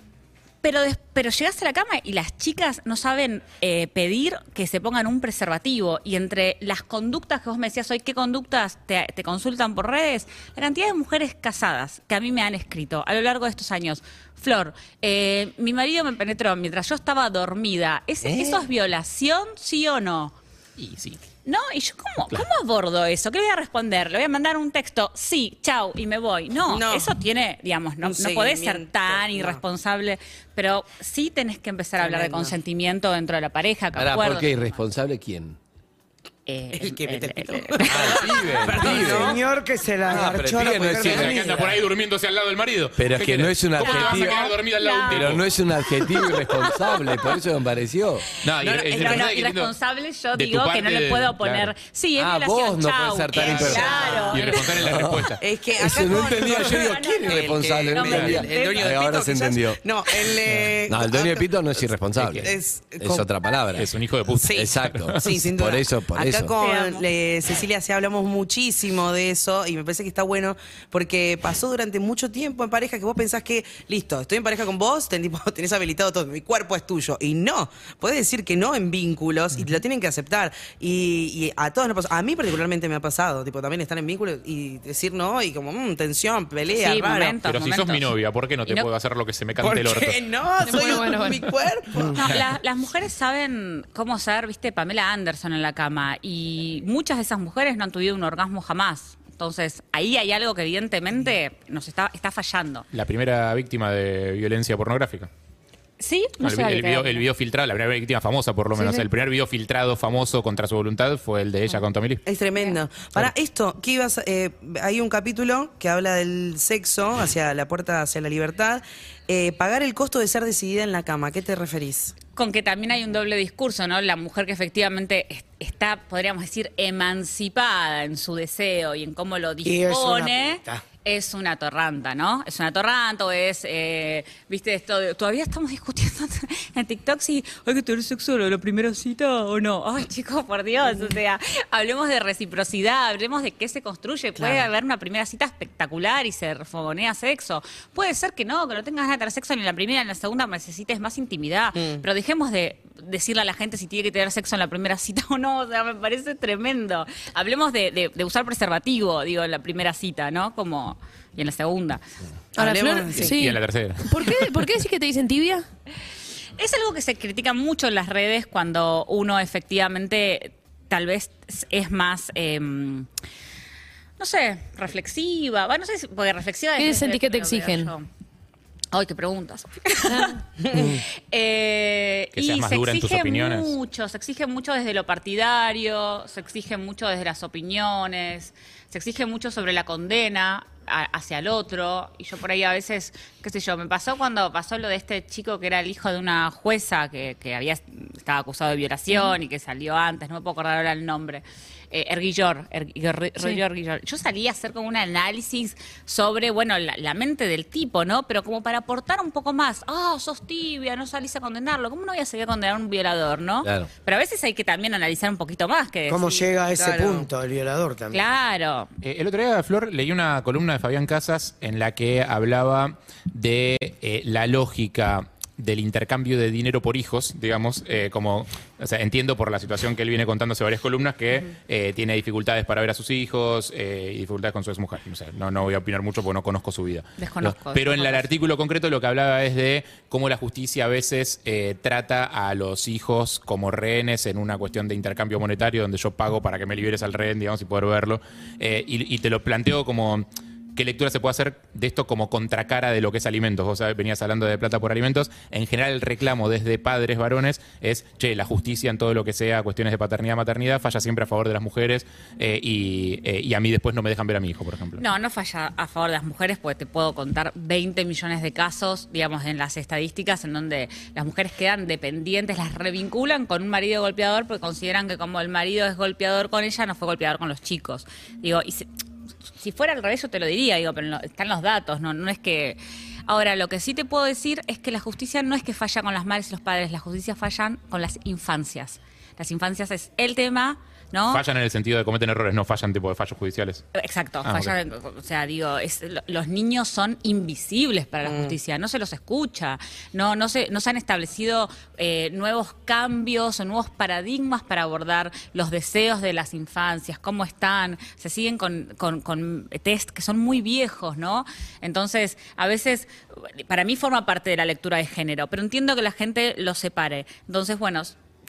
pero, pero llegas a la cama y las chicas no saben eh, pedir que se pongan un preservativo. Y entre las conductas que vos me decías hoy, ¿qué conductas te, te consultan por redes? La cantidad de mujeres casadas que a mí me han escrito a lo largo de estos años. Flor, eh, mi marido me penetró mientras yo estaba dormida. ¿Es, ¿Eso es violación, sí o no? Y sí. No, y yo, ¿cómo, ¿cómo abordo eso? ¿Qué le voy a responder? Le voy a mandar un texto, sí, chau, y me voy. No, No. eso tiene, digamos, no, no podés ser tan no. irresponsable, pero sí tenés que empezar a hablar de consentimiento dentro de la pareja, que Ahora, ¿por qué irresponsable quién? Eh, El que mete el pito. Ah, el pibe, el El pibe. señor que se la Ah, pero el a la pibe no es Que dormida. anda por ahí durmiéndose al lado del marido. Pero es ¿Qué que no querés? es un ¿Cómo te vas a adjetivo? quedar dormida al lado de un Pero no es un adjetivo irresponsable, por eso me pareció. No, No, no, es no, No, irresponsable no, yo de tu digo que parte no le puedo poner, claro. sí, es Ah, violación, vos no chau. podés ser tan Eh, imperfecto. Claro. Irresponsable en la respuesta. Es que acá Eso no con- entendía. Yo digo, ¿quién es El irresponsable? No el, entendía. el- el dueño del Ahora pito, se quizás. entendió. No, el. eh, No, el dueño de pito no es irresponsable. Es- Es, con- otra palabra. Es un hijo de puta. Sí. Exacto. Sí, sin duda. Por eso, por Acá eso. Con eh, Cecilia sí hablamos muchísimo de eso y me parece que está bueno porque pasó durante mucho tiempo en pareja que vos pensás que, listo, estoy en pareja con vos, ten- tipo, tenés habilitado todo, mi cuerpo es tuyo. Y no, podés decir que no en vínculos y te lo tienen que aceptar. Y, y a todos nos pasó. A mí particularmente me ha pasado, tipo, también estar en vínculos y decir no y como, mm, tensión, pelea, Sí, raro. momentos, Pero si sos mi novia, ¿por qué no te no- puedo hacer lo que se me cante ¿Por el orto? qué no? Soy Bueno, bueno, bueno. mi cuerpo. No, la- las mujeres saben cómo ser, viste, Pamela Anderson en la cama y muchas de esas mujeres no han tenido un orgasmo jamás. Entonces, ahí hay algo que evidentemente nos está, está fallando. La primera víctima de violencia pornográfica. ¿Sí? No el, el video, era. el video filtrado, la primera víctima famosa por lo menos. El primer video filtrado famoso contra su voluntad fue el de ella con Tommy Lee. Es tremendo. Para esto, ¿qué ibas? a- eh, hay un capítulo que habla del sexo hacia la puerta hacia la libertad. Eh, pagar el costo de ser decidida en la cama. ¿A qué te referís? Con que también hay un doble discurso, ¿no? La mujer que efectivamente está, podríamos decir, emancipada en su deseo y en cómo lo Y es una dispone. Es una torranta, ¿no? Es una torranta o es, eh, viste, esto de- todavía estamos discutiendo en TikTok si hay que tener sexo en la primera cita o no. Ay, chicos, por Dios, o sea, hablemos de reciprocidad, hablemos de qué se construye. Puede haber una primera cita espectacular y se fogonea sexo. Puede ser que no, que no tengas ganas de tener sexo ni en la primera ni en la segunda, necesites más intimidad. Pero dejemos de decirle a la gente si tiene que tener sexo en la primera cita o no, o sea, me parece tremendo. Hablemos de, de- de usar preservativo, digo, en la primera cita, ¿no? Como, y en la segunda. Ahora, Hablemos- Flor, sí. sí. Y en la tercera. ¿Por qué, ¿Por qué decís que te dicen tibia? Es algo que se critica mucho en las redes cuando uno efectivamente tal vez es más... em, no sé, reflexiva. Va, no sé si, porque reflexiva ¿Qué es- sentís que te exigen? yo. Ay, qué preguntas. Eh, que seas y más se dura en tus exige opiniones. mucho, se exige mucho desde lo partidario, se exige mucho desde las opiniones, se exige mucho sobre la condena a- hacia el otro. Y yo por ahí a veces, qué sé yo, me pasó cuando pasó lo de este chico que era el hijo de una jueza que, que había estaba acusado de violación y que salió antes, no me puedo acordar ahora el nombre. Eh, Erguillor, Erguillor, Roger Erguillor. Yo salí a hacer como un análisis sobre, bueno, la, la mente del tipo, ¿no? Pero como para aportar un poco más. Ah, sos tibia, no salís a condenarlo. ¿Cómo no voy a salir a condenar a un violador, no? Claro. Pero a veces hay que también analizar un poquito más que ¿Cómo decir, llega a ese claro. punto el violador también? Claro. Eh, el otro día, Flor, leí una columna de Fabián Casas en la que hablaba de eh, la lógica del intercambio de dinero por hijos, digamos, eh, como, o sea, entiendo por la situación que él viene contando hace varias columnas que eh, tiene dificultades para ver a sus hijos eh, y dificultades con su exmujer. O sea, no, no voy a opinar mucho porque no conozco su vida. Desconozco, No, Pero en el artículo concreto lo que hablaba es de cómo la justicia a veces trata a los hijos como rehenes en una cuestión de intercambio monetario donde yo pago para que me liberes al rehén, digamos, y poder verlo. Y, y te lo planteo como qué lectura se puede hacer de esto como contracara de lo que es alimentos. Vos venías hablando de plata por alimentos. En general el reclamo desde padres varones es, che, la justicia en todo lo que sea cuestiones de paternidad, maternidad, falla siempre a favor de las mujeres eh, y, eh, y a mí después no me dejan ver a mi hijo, por ejemplo. No, no falla a favor de las mujeres, porque te puedo contar 20 millones de casos, digamos, en las estadísticas, en donde las mujeres quedan dependientes, las revinculan con un marido golpeador, porque consideran que como el marido es golpeador con ella, no fue golpeador con los chicos. Digo, y si, si fuera al revés, yo te lo diría, digo, pero no- están los datos, no, no es que. Ahora, lo que sí te puedo decir es que la justicia no es que falla con las madres y los padres, la justicia fallan con las infancias. Las infancias es el tema, ¿no? Fallan en el sentido de cometen errores, no fallan tipo de fallos judiciales. Exacto, Ah, falla- o sea, digo, es- los niños son invisibles para la justicia, no se los escucha, no, no, se, no se han establecido eh, nuevos cambios o nuevos paradigmas para abordar los deseos de las infancias, cómo están, se siguen con, con, con test que son muy viejos, ¿no? Entonces, a veces, para mí forma parte de la lectura de género, pero entiendo que la gente lo separe. Entonces, bueno,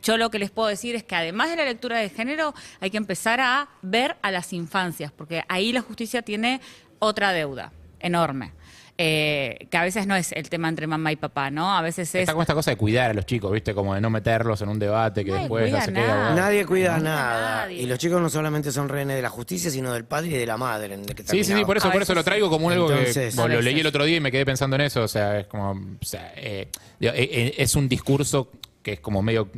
yo lo que les puedo decir es que además de la lectura de género, hay que empezar a ver a las infancias, porque ahí la justicia tiene otra deuda enorme. eh, que a veces no es el tema entre mamá y papá, ¿no? A veces es... Está con esta cosa de cuidar a los chicos, ¿viste? Como de no meterlos en un debate que Nadie después no cuida se queda. nada. Nadie cuida No, nada. nadie. Y los chicos no solamente son rehenes de la justicia, sino del padre y de la madre. en el que Sí, sí, sí, por eso, A por eso lo traigo como algo Entonces- que lo leí el otro día y me quedé pensando en eso. O sea, es como. o sea, eh, eh, es un discurso que es como medio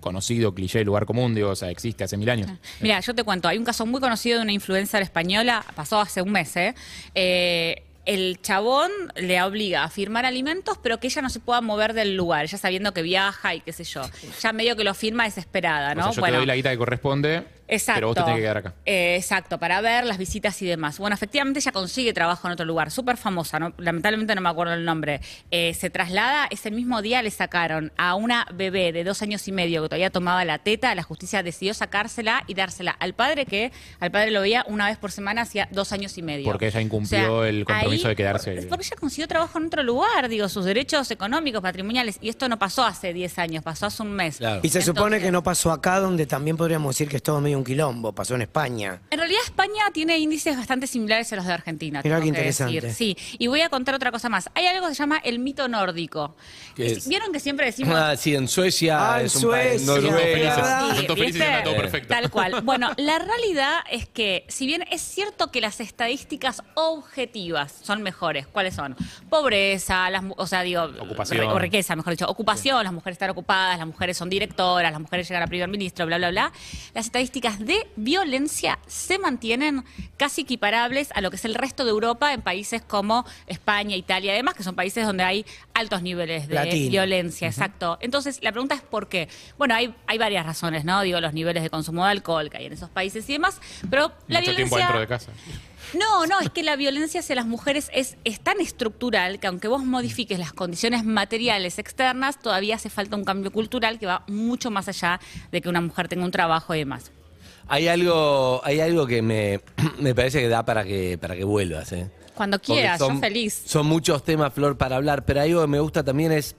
conocido, cliché, lugar común, digo, o sea, existe hace mil años. Mira, yo te cuento, hay un caso muy conocido de una influencer española, pasó hace un mes, ¿eh? Eh, el chabón le obliga a firmar alimentos, pero que ella no se pueda mover del lugar, ella sabiendo que viaja y qué sé yo. Ya medio que lo firma desesperada, O ¿no? sea, yo te doy la guita que corresponde, Exacto. pero vos te tenés que quedar acá. Eh, exacto, para ver las visitas y demás. Bueno, efectivamente ella consigue trabajo en otro lugar, súper famosa, ¿no? lamentablemente no me acuerdo el nombre. Eh, se traslada, ese mismo día le sacaron a una bebé de dos años y medio que todavía tomaba la teta, la justicia decidió sacársela y dársela al padre que al padre lo veía una vez por semana hacía dos años y medio. Porque ella incumplió el compromiso de quedarse. por- Porque ella consiguió trabajo en otro lugar, digo, sus derechos económicos, patrimoniales, y esto no pasó hace 10 años, pasó hace un mes. Claro. Y se supone que no pasó acá, donde también podríamos decir que es todo medio un quilombo. Pasó en España. En realidad España tiene índices bastante similares a los de Argentina. Mirá tengo qué que interesante. decir. Sí, y voy a contar otra cosa más. Hay algo que se llama el mito nórdico. ¿Qué Y- es? ¿Vieron que siempre decimos... Ah, sí, en Suecia Ah, en es un país. Suecia. Noruega. felices. ¿verdad? Son todos felices y ¿viste? anda todo perfecto. Tal cual. Bueno, la realidad es que, si bien es cierto que las estadísticas objetivas son mejores, ¿cuáles son? Pobreza, las, mu- o sea, digo, Ocupación. re- o riqueza, mejor dicho, ocupación, las mujeres están ocupadas, las mujeres son directoras, las mujeres llegan a primer ministro, bla, bla, bla. Las estadísticas de violencia se mantienen casi equiparables a lo que es el resto de Europa en países como España, Italia, además, que son países donde hay altos niveles de Latino. violencia, exacto. Entonces, la pregunta es por qué. Bueno, hay, hay varias razones, ¿no? Digo, los niveles de consumo de alcohol que hay en esos países y demás, pero la Mucho violencia... tiempo dentro de casa. No, no, es que la violencia hacia las mujeres es, es tan estructural que aunque vos modifiques las condiciones materiales externas, todavía hace falta un cambio cultural que va mucho más allá de que una mujer tenga un trabajo y demás. Hay algo, hay algo que me, me parece que da para que, para que vuelvas. ¿eh? Cuando Porque quieras, son- yo feliz. Son muchos temas, Flor, para hablar, pero algo que me gusta también es,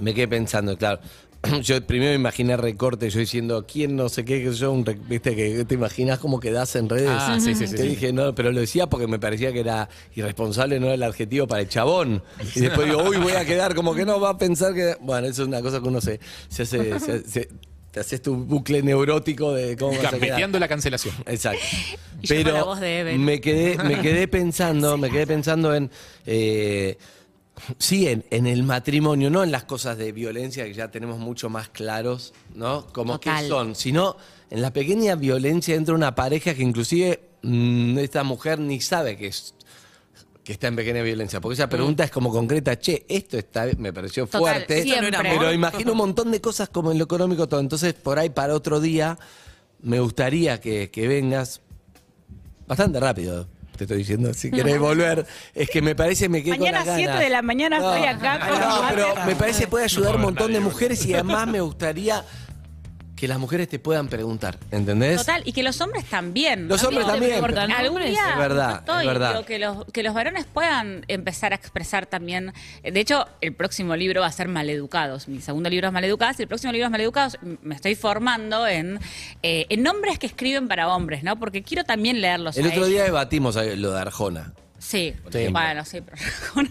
me quedé pensando, claro, yo primero me imaginé recorte, yo diciendo, ¿quién no sé qué? que yo, un viste, que te imaginas cómo quedás en redes. Ah, sí, sí, sí, Te sí. dije, no, pero lo decía porque me parecía que era irresponsable, no era el adjetivo para el chabón. Y después digo, uy, voy a quedar como que no va a pensar que. Bueno, eso es una cosa que uno se, se hace. se- se- te haces tu bucle neurótico de cómo vas a quedar. Gambeteando la cancelación. Exacto. Y Pero la voz de me quedé, me quedé pensando, me quedé pensando en eh, sí, en, en el matrimonio, no en las cosas de violencia que ya tenemos mucho más claros, ¿no? Como Total. que son, sino en la pequeña violencia dentro de una pareja que inclusive mm, esta mujer ni sabe que es que está en pequeña violencia, porque esa pregunta es como concreta, che, esto está, me pareció Total, fuerte, siempre. pero imagino un montón de cosas como en lo económico todo. Entonces, por ahí para otro día, me gustaría que, que vengas bastante rápido. Te estoy diciendo, si querés volver, es que me parece me quedé Mañana con las 7 ganas. de la mañana estoy acá con No, pero me parece que puede ayudar un No, montón de mujeres y además me gustaría que las mujeres te puedan preguntar, ¿entendés? Total, y que los hombres también. Los hombres también. importa, ¿no? Algún día Es verdad, estoy, es verdad. digo, que, los, que los varones puedan empezar a expresar también. De hecho, el próximo libro va a ser Maleducados. Mi segundo libro es Maleducados y el próximo libro es Maleducados. Me estoy formando en, eh, en nombres que escriben para hombres, ¿no? Porque quiero también leerlos. El a otro ellos. día debatimos ahí lo de Arjona. Sí, Sí. bueno, sí, pero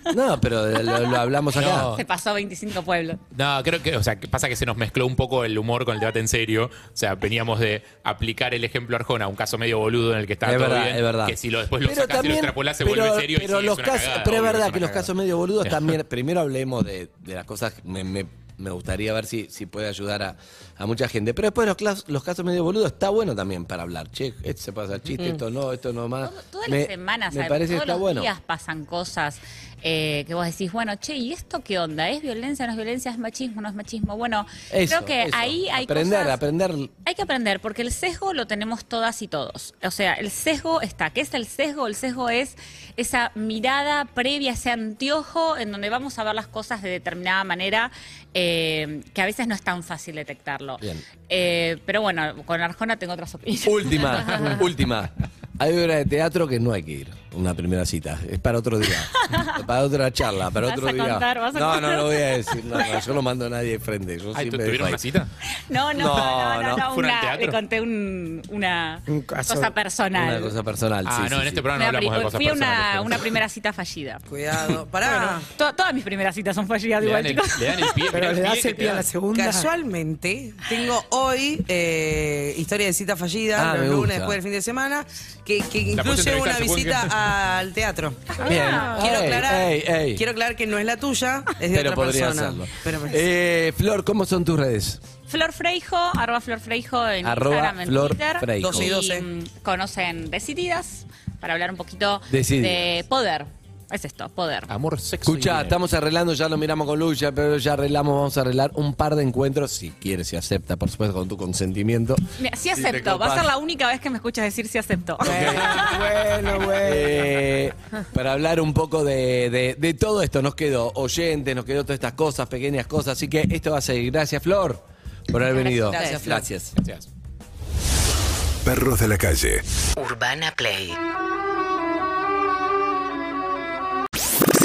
No, pero lo, lo hablamos acá. No. se pasó 25 pueblos. No, creo que, o sea, que pasa que se nos mezcló un poco el humor con el debate en serio. O sea, veníamos de aplicar el ejemplo Arjona, un caso medio boludo en el que está es todo verdad, bien. es verdad. Que si lo, después lo sacás y lo extrapolás se vuelve serio y pero sí, los es una casos, cagada, pero es obvio, verdad que los cagada. casos medio boludos también. Primero hablemos de, de las cosas. me- me gustaría ver si, si puede ayudar a, a mucha gente. Pero después los, clas- los casos medio boludos está bueno también para hablar. Che, esto se pasa chiste, esto no, esto no más. Todo- todas Me- las semanas, me parece todos está los bueno. días pasan cosas eh, que vos decís, bueno, che, ¿y esto qué onda? ¿Es violencia, no es violencia? ¿Es machismo, no es machismo? Bueno, Eso, creo que eso. ahí hay aprender, cosas... aprender. Hay que aprender, porque el sesgo lo tenemos todas y todos. O sea, el sesgo está. ¿Qué es el sesgo? El sesgo es esa mirada previa, ese anteojo en donde vamos a ver las cosas de determinada manera, eh, que a veces no es tan fácil detectarlo. Bien. Eh, pero bueno, con Arjona tengo otras opiniones. Última, última. Hay obras de teatro que no hay que ir. Una primera cita. Es para otro día. para otra charla, para ¿Vas otro a día. contar? ¿Vas a no, no lo voy a decir. No, no, yo no mando a nadie de frente. Yo Ay, ¿tu- siempre ¿Tuvieron una cita? No, no, No, no, no, no. no, ¿Fueron al una- teatro? le conté un- una Un caso- cosa personal. Una cosa personal. Ah, sí, no, sí, en sí. este programa no Una hablamos de cosas fui a una, personales. una primera cita fallida. Cuidado. Pará. To- todas mis primeras citas son fallidas Le igual, el, chicos. le dan el pie. Pero le das el pie a la segunda. Casualmente, tengo hoy eh, historia de cita fallida, Ah, me lunes después del fin de semana, que, que incluye una visita al teatro. Bien. Quiero Ey, aclarar, ey, ey. quiero aclarar que no es la tuya, es de Pero otra podría persona. hacerlo. Pero me- Eh, Flor, ¿cómo son tus redes? Flor Freijo, arroba Flor Freijo en Arroba Instagram, en Flor Twitter. Freijo. 12 y 12. mm, conocen Decididas para hablar un poquito Decididas. de poder. Es esto, poder. Amor, sexo. Escucha, estamos arreglando, ya lo miramos con Lucha, pero ya arreglamos, vamos a arreglar un par de encuentros, si quieres, si acepta, por supuesto, con tu consentimiento. Mira, sí Si te acepto. Va a ser la única vez que me escuchas decir sí acepto. Bueno, bueno. Eh, para hablar un poco de, de- de todo esto, nos quedó oyentes, nos quedó todas estas cosas, pequeñas cosas, así que esto va a seguir. Gracias, Flor, por haber venido. Gracias, Flor. Gracias. Gracias. Perros de la calle. Urbana Play.